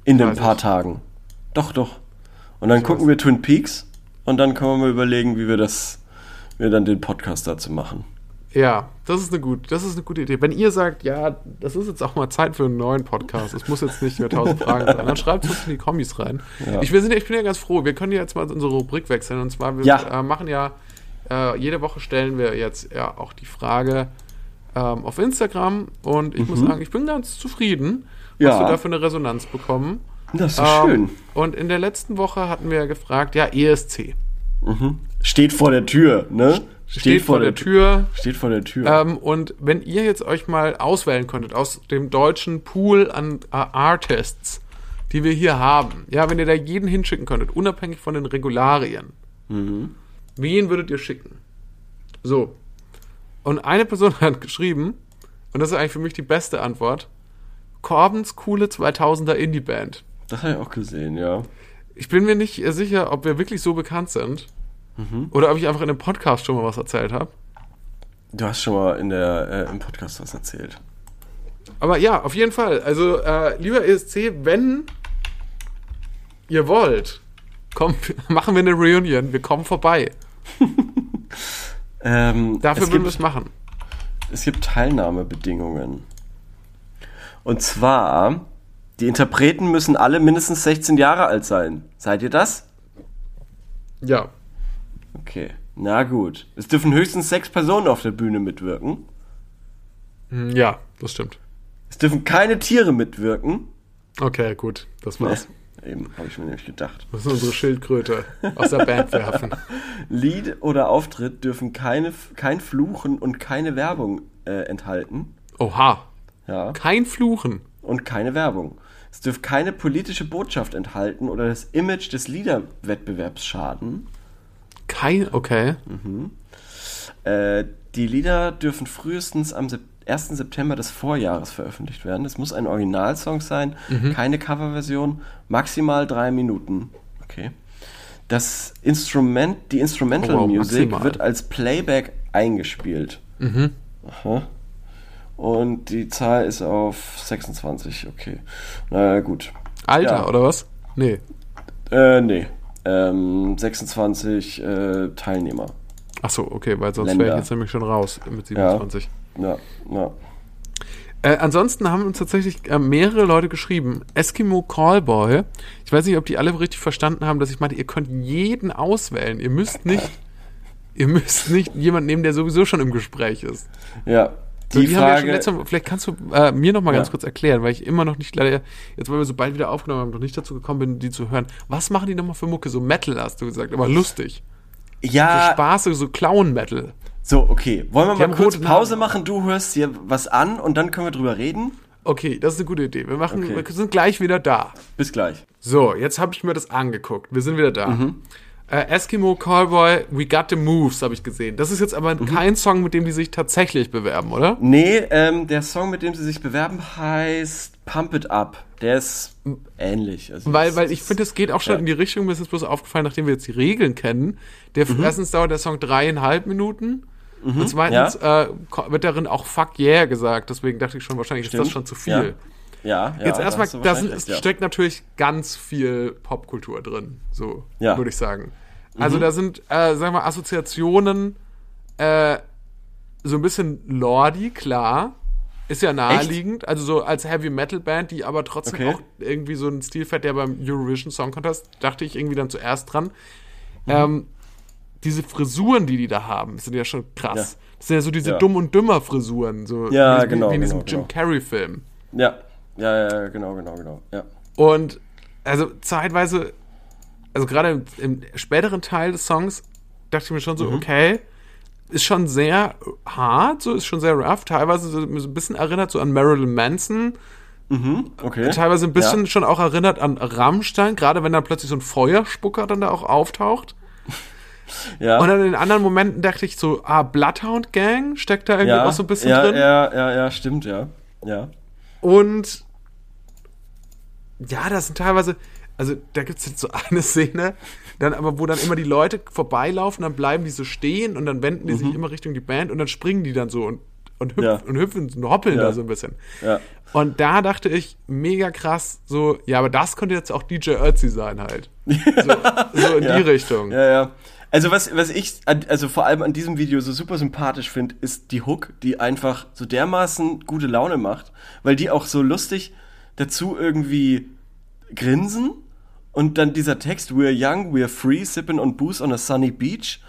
In den Weiß paar ich. Tagen. Doch, doch. Und dann Ich gucken wir Twin Peaks und dann können wir mal überlegen, wie wir das, wie wir dann den Podcast dazu machen. Ja, das ist eine gute, das ist eine gute Idee. Wenn ihr sagt, ja, das ist jetzt auch mal Zeit für einen neuen Podcast, es muss jetzt nicht mehr tausend Fragen sein, dann schreibt es uns in die Kommis rein. Ja. Ich, wir sind, ich bin ja ganz froh, wir können jetzt mal unsere Rubrik wechseln und zwar, wir Ja. äh, machen ja, äh, jede Woche stellen wir jetzt ja auch die Frage ähm, auf Instagram und ich muss sagen, ich bin ganz zufrieden, was Mhm. Ja. wir da für eine Resonanz bekommen. Das ist Ähm, schön. Und in der letzten Woche hatten wir gefragt, ja, ESC. Steht vor der Tür, ne? Steht, vor der Tür. Steht vor der Tür. Ähm, und wenn ihr jetzt euch mal auswählen könntet aus dem deutschen Pool an äh, Artists, die wir hier haben, ja, wenn ihr da jeden hinschicken könntet, unabhängig von den Regularien, wen würdet ihr schicken? So. Und eine Person hat geschrieben, und das ist eigentlich für mich die beste Antwort, Corbens coole 2000er Indie-Band. das habe ich auch gesehen, ja. Ich bin mir nicht äh, sicher, ob wir wirklich so bekannt sind. Oder ob ich einfach in einem Podcast schon mal was erzählt habe. Du hast schon mal in der, äh, im Podcast was erzählt. Aber ja, auf jeden Fall. Also, äh, lieber ESC, wenn ihr wollt, kommt, machen wir eine Reunion. Wir kommen vorbei. Ähm, Dafür würden wir es machen. es gibt Teilnahmebedingungen. Und zwar, die Interpreten müssen alle mindestens 16 Jahre alt sein. Seid ihr das? Ja. Okay. Na gut. Es dürfen höchstens sechs Personen auf der Bühne mitwirken. Hm, Ja, das stimmt. Es dürfen keine Tiere mitwirken. Okay, gut. Das war's. Eben, habe ich mir nämlich gedacht. Wir müssen unsere Schildkröte aus der Band werfen. Lied oder Auftritt dürfen keine, kein Fluchen und keine Werbung äh, enthalten. Oha. Ja. Kein Fluchen. Und keine Werbung. Es dürfen keine politische Botschaft enthalten oder das Image des Liederwettbewerbs schaden. Kein, okay. Äh, die Lieder dürfen frühestens am Sep 1. September des Vorjahres veröffentlicht werden. Es muss ein Originalsong sein, keine Coverversion, maximal drei Minuten. Okay. Das Instrument, die Instrumental Oh, wow, Music wird als Playback eingespielt. Aha. Und die Zahl ist auf 26, okay. Na gut. Alter, Ja. oder was? Nee. Äh, nee. Ähm, 26 äh, Teilnehmer. Ach so, okay, weil sonst wäre ich jetzt nämlich schon raus mit 27. Ja, ja. Äh, ansonsten haben uns tatsächlich äh, mehrere Leute geschrieben. Eskimo Callboy. Ich weiß nicht, ob die alle richtig verstanden haben, dass ich meinte, ihr könnt jeden auswählen. Ihr müsst nicht, ihr müsst nicht jemanden nehmen, der sowieso schon im Gespräch ist. Ja. So, Die, die haben wir ja schon Frage. letztes Mal, vielleicht kannst du äh, mir noch mal ganz Ja. kurz erklären, weil ich immer noch nicht leider, jetzt weil wir so bald wieder aufgenommen haben, noch nicht dazu gekommen bin, die zu hören. Was machen die nochmal für Mucke? So Metal hast du gesagt, aber lustig. So ja, Spaß, so Clown-Metal. so, okay. Wollen wir Die mal kurz Pause Namen. machen? Du hörst dir was an und dann können wir drüber reden. Okay, das ist eine gute Idee. Wir machen, Okay. wir sind gleich wieder da. Bis gleich. So, jetzt habe ich mir das angeguckt. Wir sind wieder da. Mhm. Äh, Eskimo Callboy, We Got the Moves habe ich gesehen. Das ist jetzt aber Mhm. kein Song, mit dem die sich tatsächlich bewerben, oder? Nee, ähm, der Song, mit dem sie sich bewerben, heißt Pump It Up. Der ist ähnlich. Also Weil, weil ich finde, es geht auch schon Ja. in die Richtung, mir ist jetzt bloß aufgefallen, nachdem wir jetzt die Regeln kennen. Der, Mhm. Erstens dauert der Song dreieinhalb Minuten. und zweitens äh, ko- wird darin auch Fuck yeah gesagt. Deswegen dachte ich schon, wahrscheinlich ist das Stimmt. schon zu viel. Ja, ja. Jetzt erstmal, da ja. steckt natürlich ganz viel Popkultur drin, so Ja. Mhm. würde ich sagen. Also da sind, äh, sagen wir, Assoziationen, äh, so ein bisschen Lordi, klar. Ist ja naheliegend, also so als Heavy Metal Band, die aber trotzdem Okay. auch irgendwie so einen Stil fährt, der beim Eurovision Song Contest, dachte ich irgendwie dann zuerst dran. Mhm. Ähm, diese Frisuren, die die da haben, sind ja schon krass. Ja. Das sind ja so diese Ja. dumm und dümmer Frisuren, so Ja, wie, genau, wie in diesem genau, Jim genau. Carrey Film. Ja, ja, ja, genau, genau, genau. Ja. Und also zeitweise, also gerade im, im späteren Teil des Songs, dachte ich mir schon so, Mhm. okay, ist schon sehr hart, so ist schon sehr rough, teilweise so, ein bisschen erinnert so an Marilyn Manson, Okay. teilweise ein bisschen Ja. schon auch erinnert an Rammstein, gerade wenn dann plötzlich so ein Feuerspucker dann da auch auftaucht. Ja. Und dann in anderen Momenten dachte ich so, ah, Bloodhound Gang steckt da irgendwie ja, auch so ein bisschen ja, drin. Ja, ja, ja, stimmt, ja. Ja. Und ja, das sind teilweise, also da gibt es jetzt so eine Szene, dann aber, wo dann immer die Leute vorbeilaufen, dann bleiben die so stehen und dann wenden die sich immer Richtung die Band und dann springen die dann so und, und, hüpf, Mhm. Ja. und hüpfen und hoppeln Ja. da so ein bisschen. Ja. Und da dachte ich, mega krass, so, ja, aber das könnte jetzt auch DJ Ötzi sein halt. So, so in die Richtung. Ja, ja. Also was, was ich, also vor allem an diesem Video so super sympathisch finde, ist die Hook, die einfach so dermaßen gute Laune macht, weil die auch so lustig dazu irgendwie grinsen und dann dieser Text, we're young, we're free, sipping on booze on a sunny beach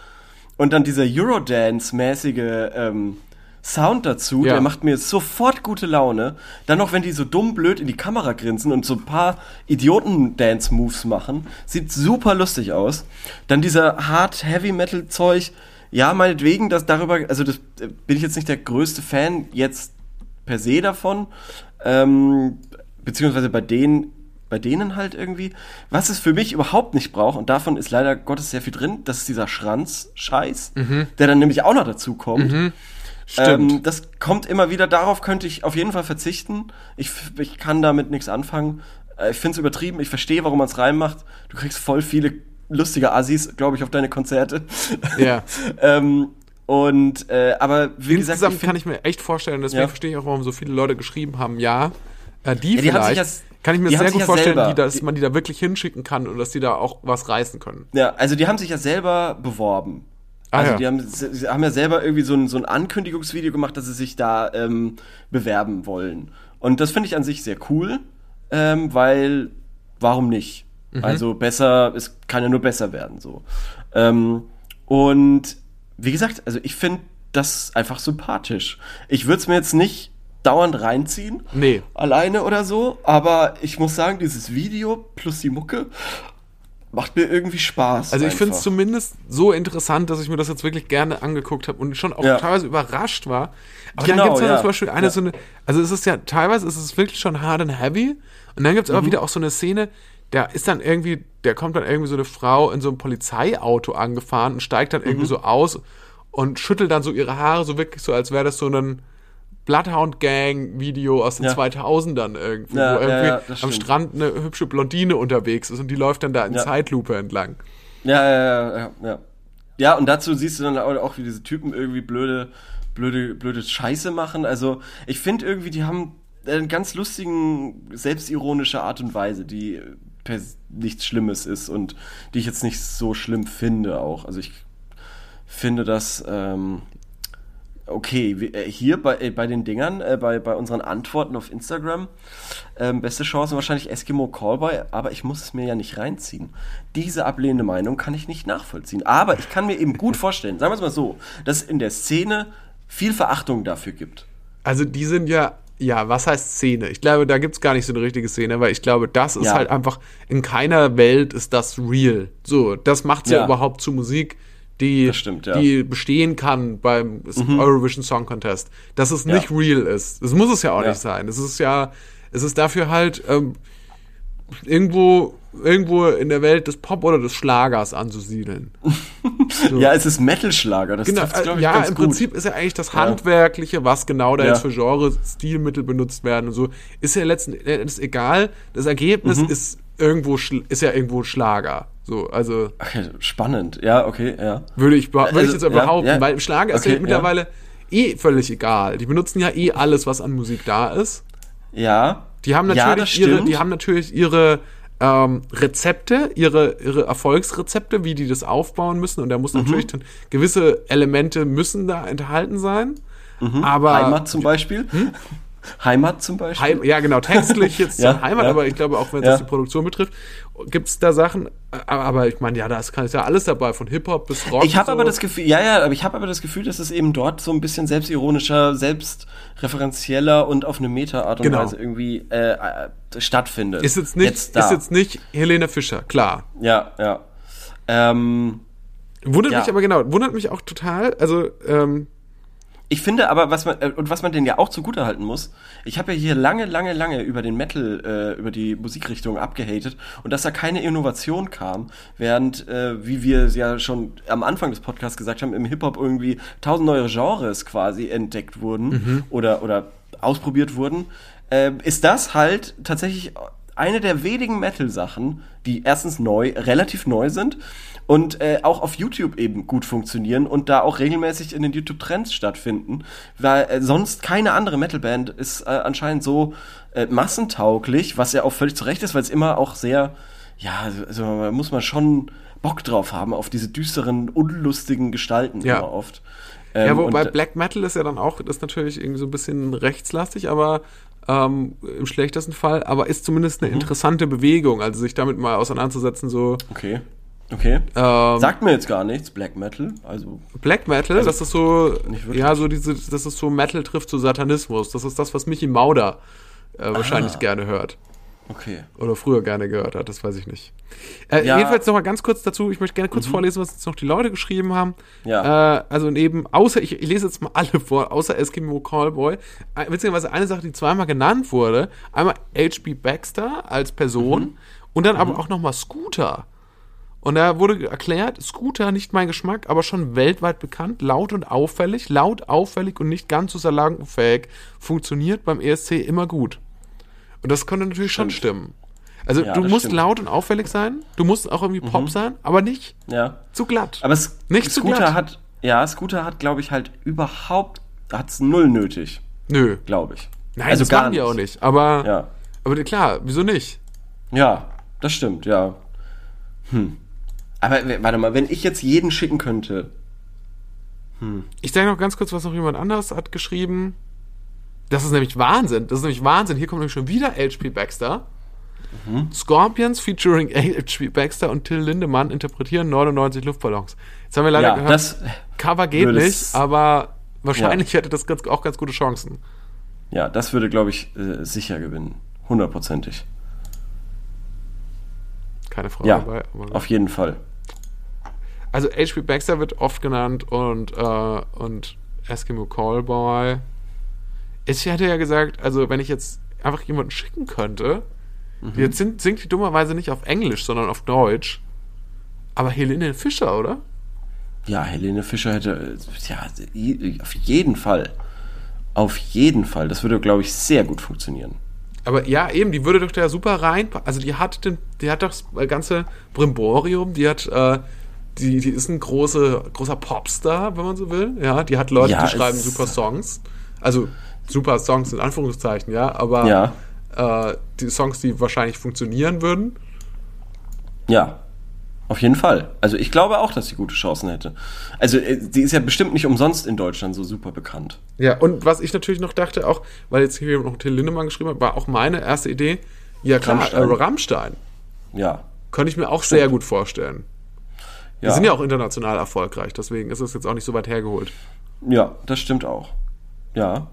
und dann dieser Eurodance-mäßige ähm, Sound dazu, Ja. der macht mir sofort gute Laune. Dann noch, wenn die so dumm blöd in die Kamera grinsen und so ein paar Idioten-Dance-Moves machen, sieht super lustig aus. Dann dieser Hard-Heavy-Metal-Zeug, ja, meinetwegen, dass darüber, also das äh, bin ich jetzt nicht der größte Fan jetzt per se davon, ähm, beziehungsweise bei denen, bei denen halt irgendwie. Was es für mich überhaupt nicht braucht, und davon ist leider Gottes sehr viel drin, das ist dieser Schranz-Scheiß, der dann nämlich auch noch dazu kommt. Stimmt. Ähm, das kommt immer wieder, darauf könnte ich auf jeden Fall verzichten. Ich, ich kann damit nichts anfangen. Äh, Ich finde es übertrieben, ich verstehe, warum man es reinmacht. Du kriegst voll viele lustige Assis, glaube ich, auf deine Konzerte. Ja. ähm, und, äh, aber wie gesagt, Insgesamt ich kann find, ich mir echt vorstellen, deswegen Ja. verstehe ich auch, warum so viele Leute geschrieben haben, ja, äh, die, Ja, die haben sich vielleicht, ja s- kann ich mir die sehr gut ja vorstellen, selber- die, dass die- man die da wirklich hinschicken kann und dass die da auch was reißen können. ja, also die haben sich ja selber beworben. Ah, Also ja. die haben, sie haben ja selber irgendwie so ein, so ein Ankündigungsvideo gemacht, dass sie sich da ähm, bewerben wollen. Und das finde ich an sich sehr cool, ähm, weil warum nicht? Mhm. Also besser, es kann ja nur besser werden so. Ähm, und wie gesagt, also ich finde das einfach sympathisch. Ich würde es mir jetzt nicht dauernd reinziehen. Nee. Alleine oder so. Aber ich muss sagen, dieses Video plus die Mucke macht mir irgendwie Spaß. Also ich finde es zumindest so interessant, dass ich mir das jetzt wirklich gerne angeguckt habe und schon auch Ja. teilweise überrascht war. Aber Genau, dann gibt es ja, ja. zum Beispiel eine Ja. so eine, also es ist ja, teilweise ist es wirklich schon hard and heavy und dann gibt es Mhm. aber wieder auch so eine Szene, da ist dann irgendwie, da kommt dann irgendwie so eine Frau in so einem Polizeiauto angefahren und steigt dann Mhm. irgendwie so aus und schüttelt dann so ihre Haare so wirklich so, als wäre das so ein Bloodhound Gang Video aus den Ja. 2000ern irgendwie, Ja, wo irgendwie ja, am stimmt. Strand eine hübsche Blondine unterwegs ist und die läuft dann da in. Zeitlupe entlang. Ja, ja, ja, ja, ja. Ja, und dazu siehst du dann auch, auch wie diese Typen irgendwie blöde, blöde, blöde Scheiße machen. Also, ich finde irgendwie, die haben eine ganz lustigen, selbstironische Art und Weise, die per nichts Schlimmes ist und die ich jetzt nicht so schlimm finde auch. Also ich finde das ähm, okay. äh, Hier bei, äh, bei den Dingern, äh, bei, bei unseren Antworten auf Instagram, ähm, beste Chance wahrscheinlich Eskimo Callboy, aber ich muss es mir ja nicht reinziehen. Diese ablehnende Meinung kann ich nicht nachvollziehen. Aber ich kann mir eben gut vorstellen, sagen wir es mal so, dass es in der Szene viel Verachtung dafür gibt. Also die sind ja, ja, was heißt Szene? Ich glaube, da gibt's gar nicht so eine richtige Szene, weil ich glaube, das ist Ja. halt einfach, in keiner Welt ist das real. So, das macht's ja, Ja. überhaupt zu Musik, die, stimmt, ja. die bestehen kann beim Eurovision Song Contest. Dass es nicht real ist. Das muss es ja auch Ja. nicht sein. Es ist ja, es ist dafür halt ähm, irgendwo, irgendwo in der Welt des Pop oder des Schlagers anzusiedeln. Ja, es ist Metal-Schlager, das Genau, glaub äh, ich, ja, im gut. Prinzip ist ja eigentlich das Handwerkliche, was genau da Ja. jetzt für Genre, Stilmittel benutzt werden und so, ist ja letzten Endes egal. Das Ergebnis Mhm. ist irgendwo ist ja irgendwo Schlager. So, also Okay, spannend. Ja, okay, ja. würde ich, würde ich Also, jetzt ja, behaupten, ja. weil im Schlager ist Okay, ja ja. mittlerweile eh völlig egal. Die benutzen ja eh alles, was an Musik da ist. Ja. Die haben ja, natürlich ihre, die haben natürlich ihre ähm, Rezepte, ihre, ihre Erfolgsrezepte, wie die das aufbauen müssen. Und da Mhm. muss natürlich dann gewisse Elemente müssen da enthalten sein. Aber Mhm. Heimat zum Beispiel. Heimat zum Beispiel. Heim, ja, genau, textlich jetzt Ja, Heimat, ja. aber ich glaube auch, wenn es Ja. die Produktion betrifft, gibt es da Sachen, aber, ich meine, ja, da ist, ist ja alles dabei, von Hip-Hop bis Rock. Ich habe so. aber das Gefühl, ja, ja, aber ich habe aber das Gefühl, dass es eben dort so ein bisschen selbstironischer, selbstreferenzieller und auf eine Meta-Art und Genau. Weise irgendwie äh, äh, stattfindet. ist jetzt nicht, da. ist jetzt nicht Helene Fischer, klar. ja, ja. Ähm, Wundert mich aber genau, wundert mich auch total, also, ähm, Ich finde aber, was man, äh, und was man denen ja auch zugutehalten muss, ich habe ja hier lange, lange, lange über den Metal, äh, über die Musikrichtung abgehatet und dass da keine Innovation kam, während, äh, wie wir es ja schon am Anfang des Podcasts gesagt haben, im Hip-Hop irgendwie tausend neue Genres quasi entdeckt wurden oder, oder ausprobiert wurden, äh, ist das halt tatsächlich eine der wenigen Metal-Sachen, die erstens neu, relativ neu sind und äh, auch auf YouTube eben gut funktionieren und da auch regelmäßig in den YouTube-Trends stattfinden, weil äh, sonst keine andere Metal-Band ist äh, anscheinend so äh, massentauglich, was ja auch völlig zu Recht ist, weil es immer auch sehr, ja, also da muss man schon Bock drauf haben auf diese düsteren, unlustigen Gestalten Ja. immer oft. ja, Ähm, wobei und, äh, Black Metal ist ja dann auch, das ist natürlich irgendwie so ein bisschen rechtslastig, aber ähm, im schlechtesten Fall, aber ist zumindest Mhm. eine interessante Bewegung, also sich damit mal auseinanderzusetzen, so, Okay. Okay. ähm, Sagt mir jetzt gar nichts, Black Metal. Also, Black Metal, das ist so, ja, so diese, das ist so Metal trifft zu Satanismus. Das ist das, was Michi Mauder äh, wahrscheinlich gerne hört. Okay. Oder früher gerne gehört hat, das weiß ich nicht. Äh, Ja. Jedenfalls noch mal ganz kurz dazu, ich möchte gerne kurz vorlesen, was jetzt noch die Leute geschrieben haben. Ja. Äh, also neben, außer, ich, ich lese jetzt mal alle vor, außer Eskimo Callboy. Äh, witzigerweise eine Sache, die zweimal genannt wurde, einmal H.B. Baxter als Person und dann aber auch nochmal Scooter. Und da wurde erklärt, Scooter nicht mein Geschmack, aber schon weltweit bekannt, laut und auffällig, laut, auffällig und nicht ganz so salonfähig, funktioniert beim ESC immer gut. Und das konnte natürlich schon stimmen. Also Ja, du musst stimmt. laut und auffällig sein, du musst auch irgendwie Pop sein, aber nicht Ja. zu glatt. Aber es, Nicht zu Scooter glatt. hat, ja, Scooter hat, glaube ich, halt überhaupt, hat's null nötig, Nö. glaube ich. Nein, also das gar die auch nicht. Aber, Ja. aber klar, wieso nicht? Ja, das stimmt, ja. Hm. Aber warte mal, wenn ich jetzt jeden schicken könnte, Ich sage noch ganz kurz, was noch jemand anderes hat geschrieben. Das ist nämlich Wahnsinn. Das ist nämlich Wahnsinn. Hier kommt nämlich schon wieder H.P. Baxter. Mhm. Scorpions featuring H.P. Baxter und Till Lindemann interpretieren 99 Luftballons. Jetzt haben wir leider ja, gehört, das, Cover geht nicht, aber wahrscheinlich hätte das ganz, auch ganz gute Chancen. Ja, das würde, glaube ich, äh, sicher gewinnen. Hundertprozentig. Keine Frage Ja, dabei. auf jeden Fall. Also H.P. Baxter wird oft genannt und, äh, und Eskimo Callboy. Ich hätte ja gesagt, also wenn ich jetzt einfach jemanden schicken könnte, Mhm. jetzt sind, singt die dummerweise nicht auf Englisch, sondern auf Deutsch. Aber Helene Fischer, oder? Ja, Helene Fischer hätte, ja, auf jeden Fall. Auf jeden Fall. Das würde, glaube ich, sehr gut funktionieren. Aber ja, eben, die würde doch da super rein. Also die hat den, die hat doch das ganze Brimborium, die hat, äh, die, die ist ein große, großer Popstar, wenn man so will. Ja, die hat Leute, Ja, die schreiben super Songs. Also super Songs in Anführungszeichen, ja, aber Ja. äh, die Songs, die wahrscheinlich funktionieren würden. Ja, auf jeden Fall. Also ich glaube auch, dass sie gute Chancen hätte. Also äh, sie ist ja bestimmt nicht umsonst in Deutschland so super bekannt. Ja, und was ich natürlich noch dachte, auch, weil jetzt hier noch Till Lindemann geschrieben hat, war auch meine erste Idee, ja klar, Rammstein. Äh, Rammstein. Ja. Könnte ich mir auch sehr gut vorstellen. Die Ja, sind ja auch international erfolgreich, deswegen ist es jetzt auch nicht so weit hergeholt. ja das stimmt auch. Ja.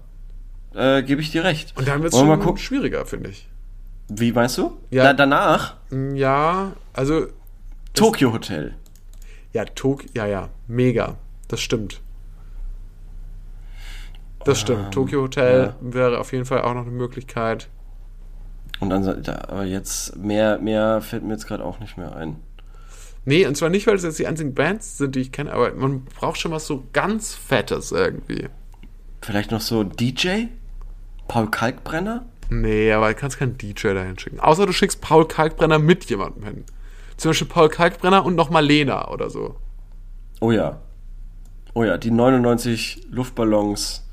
Äh, Gebe ich dir recht. Und dann wird es schon schwieriger, finde ich. Wie meinst du? Ja. Da, danach Ja, also, Tokyo Hotel. ja, Tok, ja, ja, mega. Das stimmt. Das stimmt. Tokyo Hotel wäre auf jeden Fall auch noch eine Möglichkeit. Und dann, da, aber jetzt mehr, mehr fällt mir jetzt gerade auch nicht mehr ein. Nee, und zwar nicht, weil es jetzt die einzigen Bands sind, die ich kenne, aber man braucht schon was so ganz Fettes irgendwie. Vielleicht noch so DJ? Paul Kalkbrenner? Nee, aber du kannst keinen DJ dahin schicken. Außer du schickst Paul Kalkbrenner mit jemandem hin. Zum Beispiel Paul Kalkbrenner und nochmal Lena oder so. Oh ja. Oh ja, die 99 Luftballons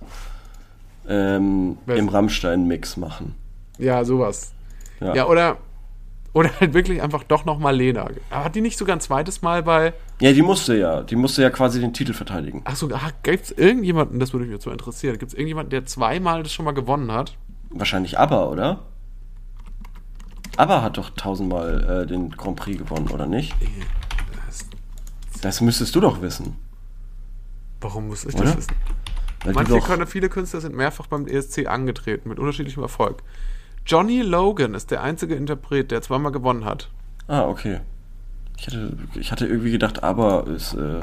ähm, im Rammstein-Mix machen. Ja, sowas. Ja. Ja, oder, oder halt wirklich einfach doch nochmal Lena. Aber Hat die nicht sogar ein zweites Mal bei. Ja, die musste ja. Die musste ja quasi den Titel verteidigen. Achso, ach, gibt es irgendjemanden, das würde mich jetzt so interessieren, gibt es irgendjemanden, der zweimal das schon mal gewonnen hat? Wahrscheinlich ABBA, oder? ABBA hat doch tausendmal äh, den Grand Prix gewonnen, oder nicht? Das müsstest du doch wissen. Warum muss ich Oder? das wissen? Weil Manche doch, Künstler, viele Künstler sind mehrfach beim ESC angetreten, mit unterschiedlichem Erfolg. Johnny Logan ist der einzige Interpret, der zweimal gewonnen hat. Ah, okay. Ich hatte, ich hatte irgendwie gedacht, ABBA ist äh,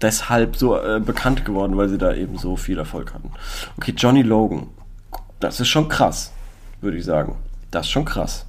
deshalb so äh, bekannt geworden, weil sie da eben so viel Erfolg hatten. Okay, Johnny Logan. Das ist schon krass, würde ich sagen. Das ist schon krass.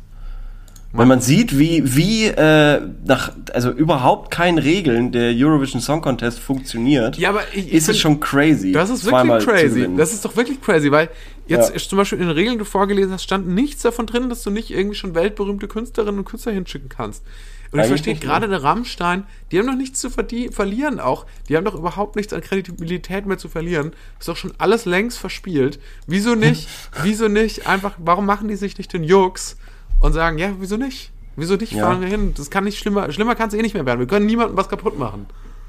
Wenn man sieht, wie, wie äh, nach, also überhaupt kein Regeln der Eurovision Song Contest funktioniert, Ja, aber ich- ich ist es find- schon crazy. Das ist wirklich crazy. Das ist doch wirklich crazy, weil jetzt Ja. zum Beispiel in den Regeln, die du vorgelesen hast, stand nichts davon drin, dass du nicht irgendwie schon weltberühmte Künstlerinnen und Künstler hinschicken kannst. Und ich verstehe nicht, ne? gerade der Rammstein, die haben doch nichts zu verlieren auch. Die haben doch überhaupt nichts an Kredibilität mehr zu verlieren. Ist doch schon alles längst verspielt. Wieso nicht? wieso nicht? Einfach, warum machen die sich nicht den Jux und sagen, ja, wieso nicht? Wieso nicht? Ja. Fahren wir hin. Das kann nicht schlimmer, schlimmer kann es eh nicht mehr werden. Wir können niemandem was kaputt machen.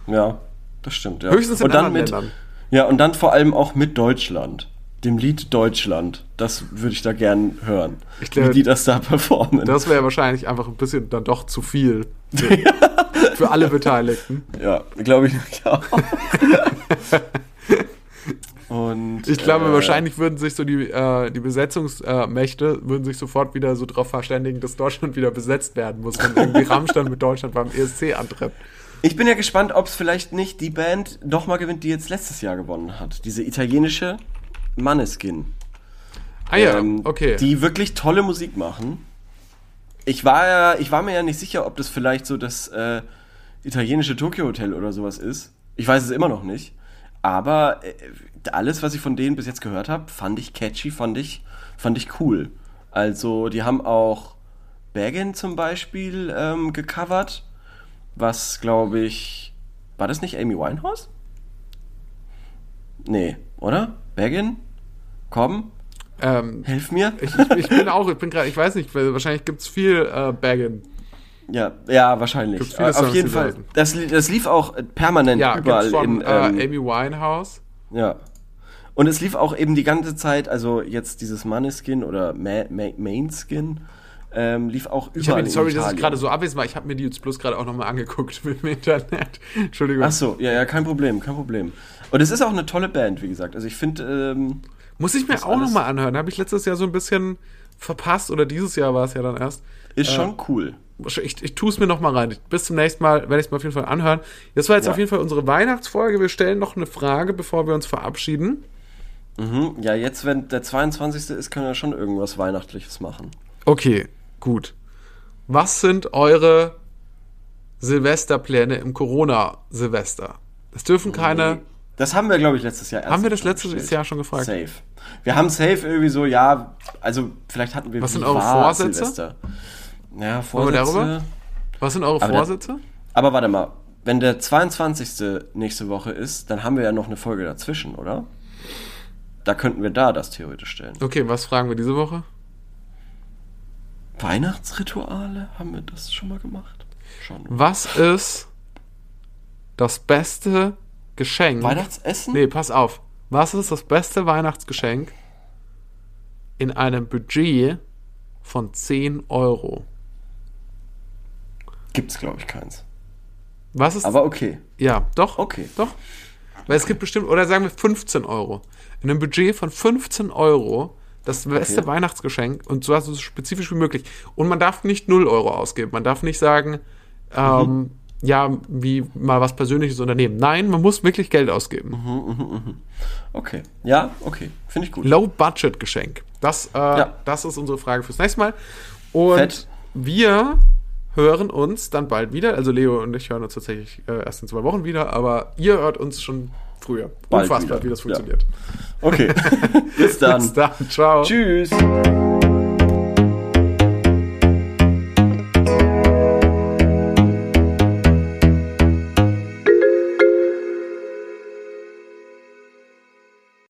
Ja, das stimmt. Ja. Höchstens in und dann mit, Ländern. Ja, und dann vor allem auch mit Deutschland. Dem Lied Deutschland. Das würde ich da gern hören. Ich glaube, wie die das da performen. Das wäre wahrscheinlich einfach ein bisschen dann doch zu viel für, für alle Beteiligten. ja, glaube ich auch. und Ich glaube, äh, wahrscheinlich würden sich so die, äh, die Besetzungsmächte würden sich sofort wieder so darauf verständigen, dass Deutschland wieder besetzt werden muss, wenn irgendwie Rammstein mit Deutschland beim ESC antritt. Ich bin ja gespannt, ob es vielleicht nicht die Band doch mal gewinnt, die jetzt letztes Jahr gewonnen hat. Diese italienische Manneskin. Ah ja, ähm, okay. Die wirklich tolle Musik machen. Ich war ja, ich war mir ja nicht sicher, ob das vielleicht so das äh, italienische Tokyo Hotel oder sowas ist. Ich weiß es immer noch nicht. Aber äh, alles, was ich von denen bis jetzt gehört habe, fand ich catchy, fand ich, fand ich cool. Also, die haben auch Baggin zum Beispiel ähm, gecovert, was glaube ich. War das nicht Amy Winehouse? Nee, oder? Baggin? Komm, ähm, hilf mir. ich, ich, ich bin auch, ich bin gerade, ich weiß nicht, weil wahrscheinlich gibt es viel äh, Baggin. Ja, ja, wahrscheinlich. Viele Auf jeden Fall. Das, das lief auch permanent Ja, überall von in. äh, Ähm, Amy Winehouse. ja. Und es lief auch eben die ganze Zeit, also jetzt dieses Maneskin oder Ma Ma Mainskin, ähm, lief auch überall Ich habe in sorry, dass ich gerade so abwesend war. Ich habe mir die jetzt bloß gerade auch nochmal angeguckt mit dem Internet. Entschuldigung. Ach so, ja, ja, kein Problem, kein Problem. Und es ist auch eine tolle Band, wie gesagt. Also ich finde, ähm, Muss ich mir auch nochmal anhören. Habe ich letztes Jahr so ein bisschen verpasst oder dieses Jahr war es ja dann erst. Ist schon cool. Ich, ich tue es mir nochmal rein. Bis zum nächsten Mal werde ich es mir auf jeden Fall anhören. Das war jetzt Ja. auf jeden Fall unsere Weihnachtsfolge. Wir stellen noch eine Frage, bevor wir uns verabschieden. Mhm. Ja, jetzt, wenn der 22. ist, können wir schon irgendwas Weihnachtliches machen. Okay, gut. Was sind eure Silvesterpläne im Corona-Silvester? Es dürfen keine. Das haben wir, glaube ich, letztes Jahr Haben wir das letztes gestellt. Jahr schon gefragt? Safe. Wir haben safe irgendwie so, ja, also vielleicht hatten wir Was sind eure Vorsätze? Silvester? Ja, Wollen wir Vorsätze. darüber? Was sind eure Aber der- Vorsätze? Aber warte mal, wenn der 22. nächste Woche ist, dann haben wir ja noch eine Folge dazwischen, oder? Da könnten wir da das theoretisch stellen. Okay, was fragen wir diese Woche? Weihnachtsrituale? Haben wir das schon mal gemacht? Schon. Was ist das beste Geschenk? Weihnachtsessen? Nee, pass auf. Was ist das beste Weihnachtsgeschenk in einem Budget von 10 Euro? Gibt's, glaube ich, keins. Was ist. Aber okay. ja, doch. Okay. Doch. Weil es gibt bestimmt, oder sagen wir 15 Euro. In einem Budget von 15 Euro das beste Okay. Weihnachtsgeschenk und so so spezifisch wie möglich. Und man darf nicht 0 Euro ausgeben. Man darf nicht sagen, ähm, ja, wie mal was Persönliches unternehmen. Nein, man muss wirklich Geld ausgeben. Okay. Ja, okay. Finde ich gut. Low-Budget-Geschenk. Das, äh, Ja. das ist unsere Frage fürs nächste Mal. Und Fett. wir hören uns dann bald wieder. Also Leo und ich hören uns tatsächlich äh, erst in zwei Wochen wieder, aber ihr hört uns schon früher. Bald Unfassbar, wieder. wie das Ja. funktioniert. Okay. Bis dann. Bis dann. Ciao. Tschüss.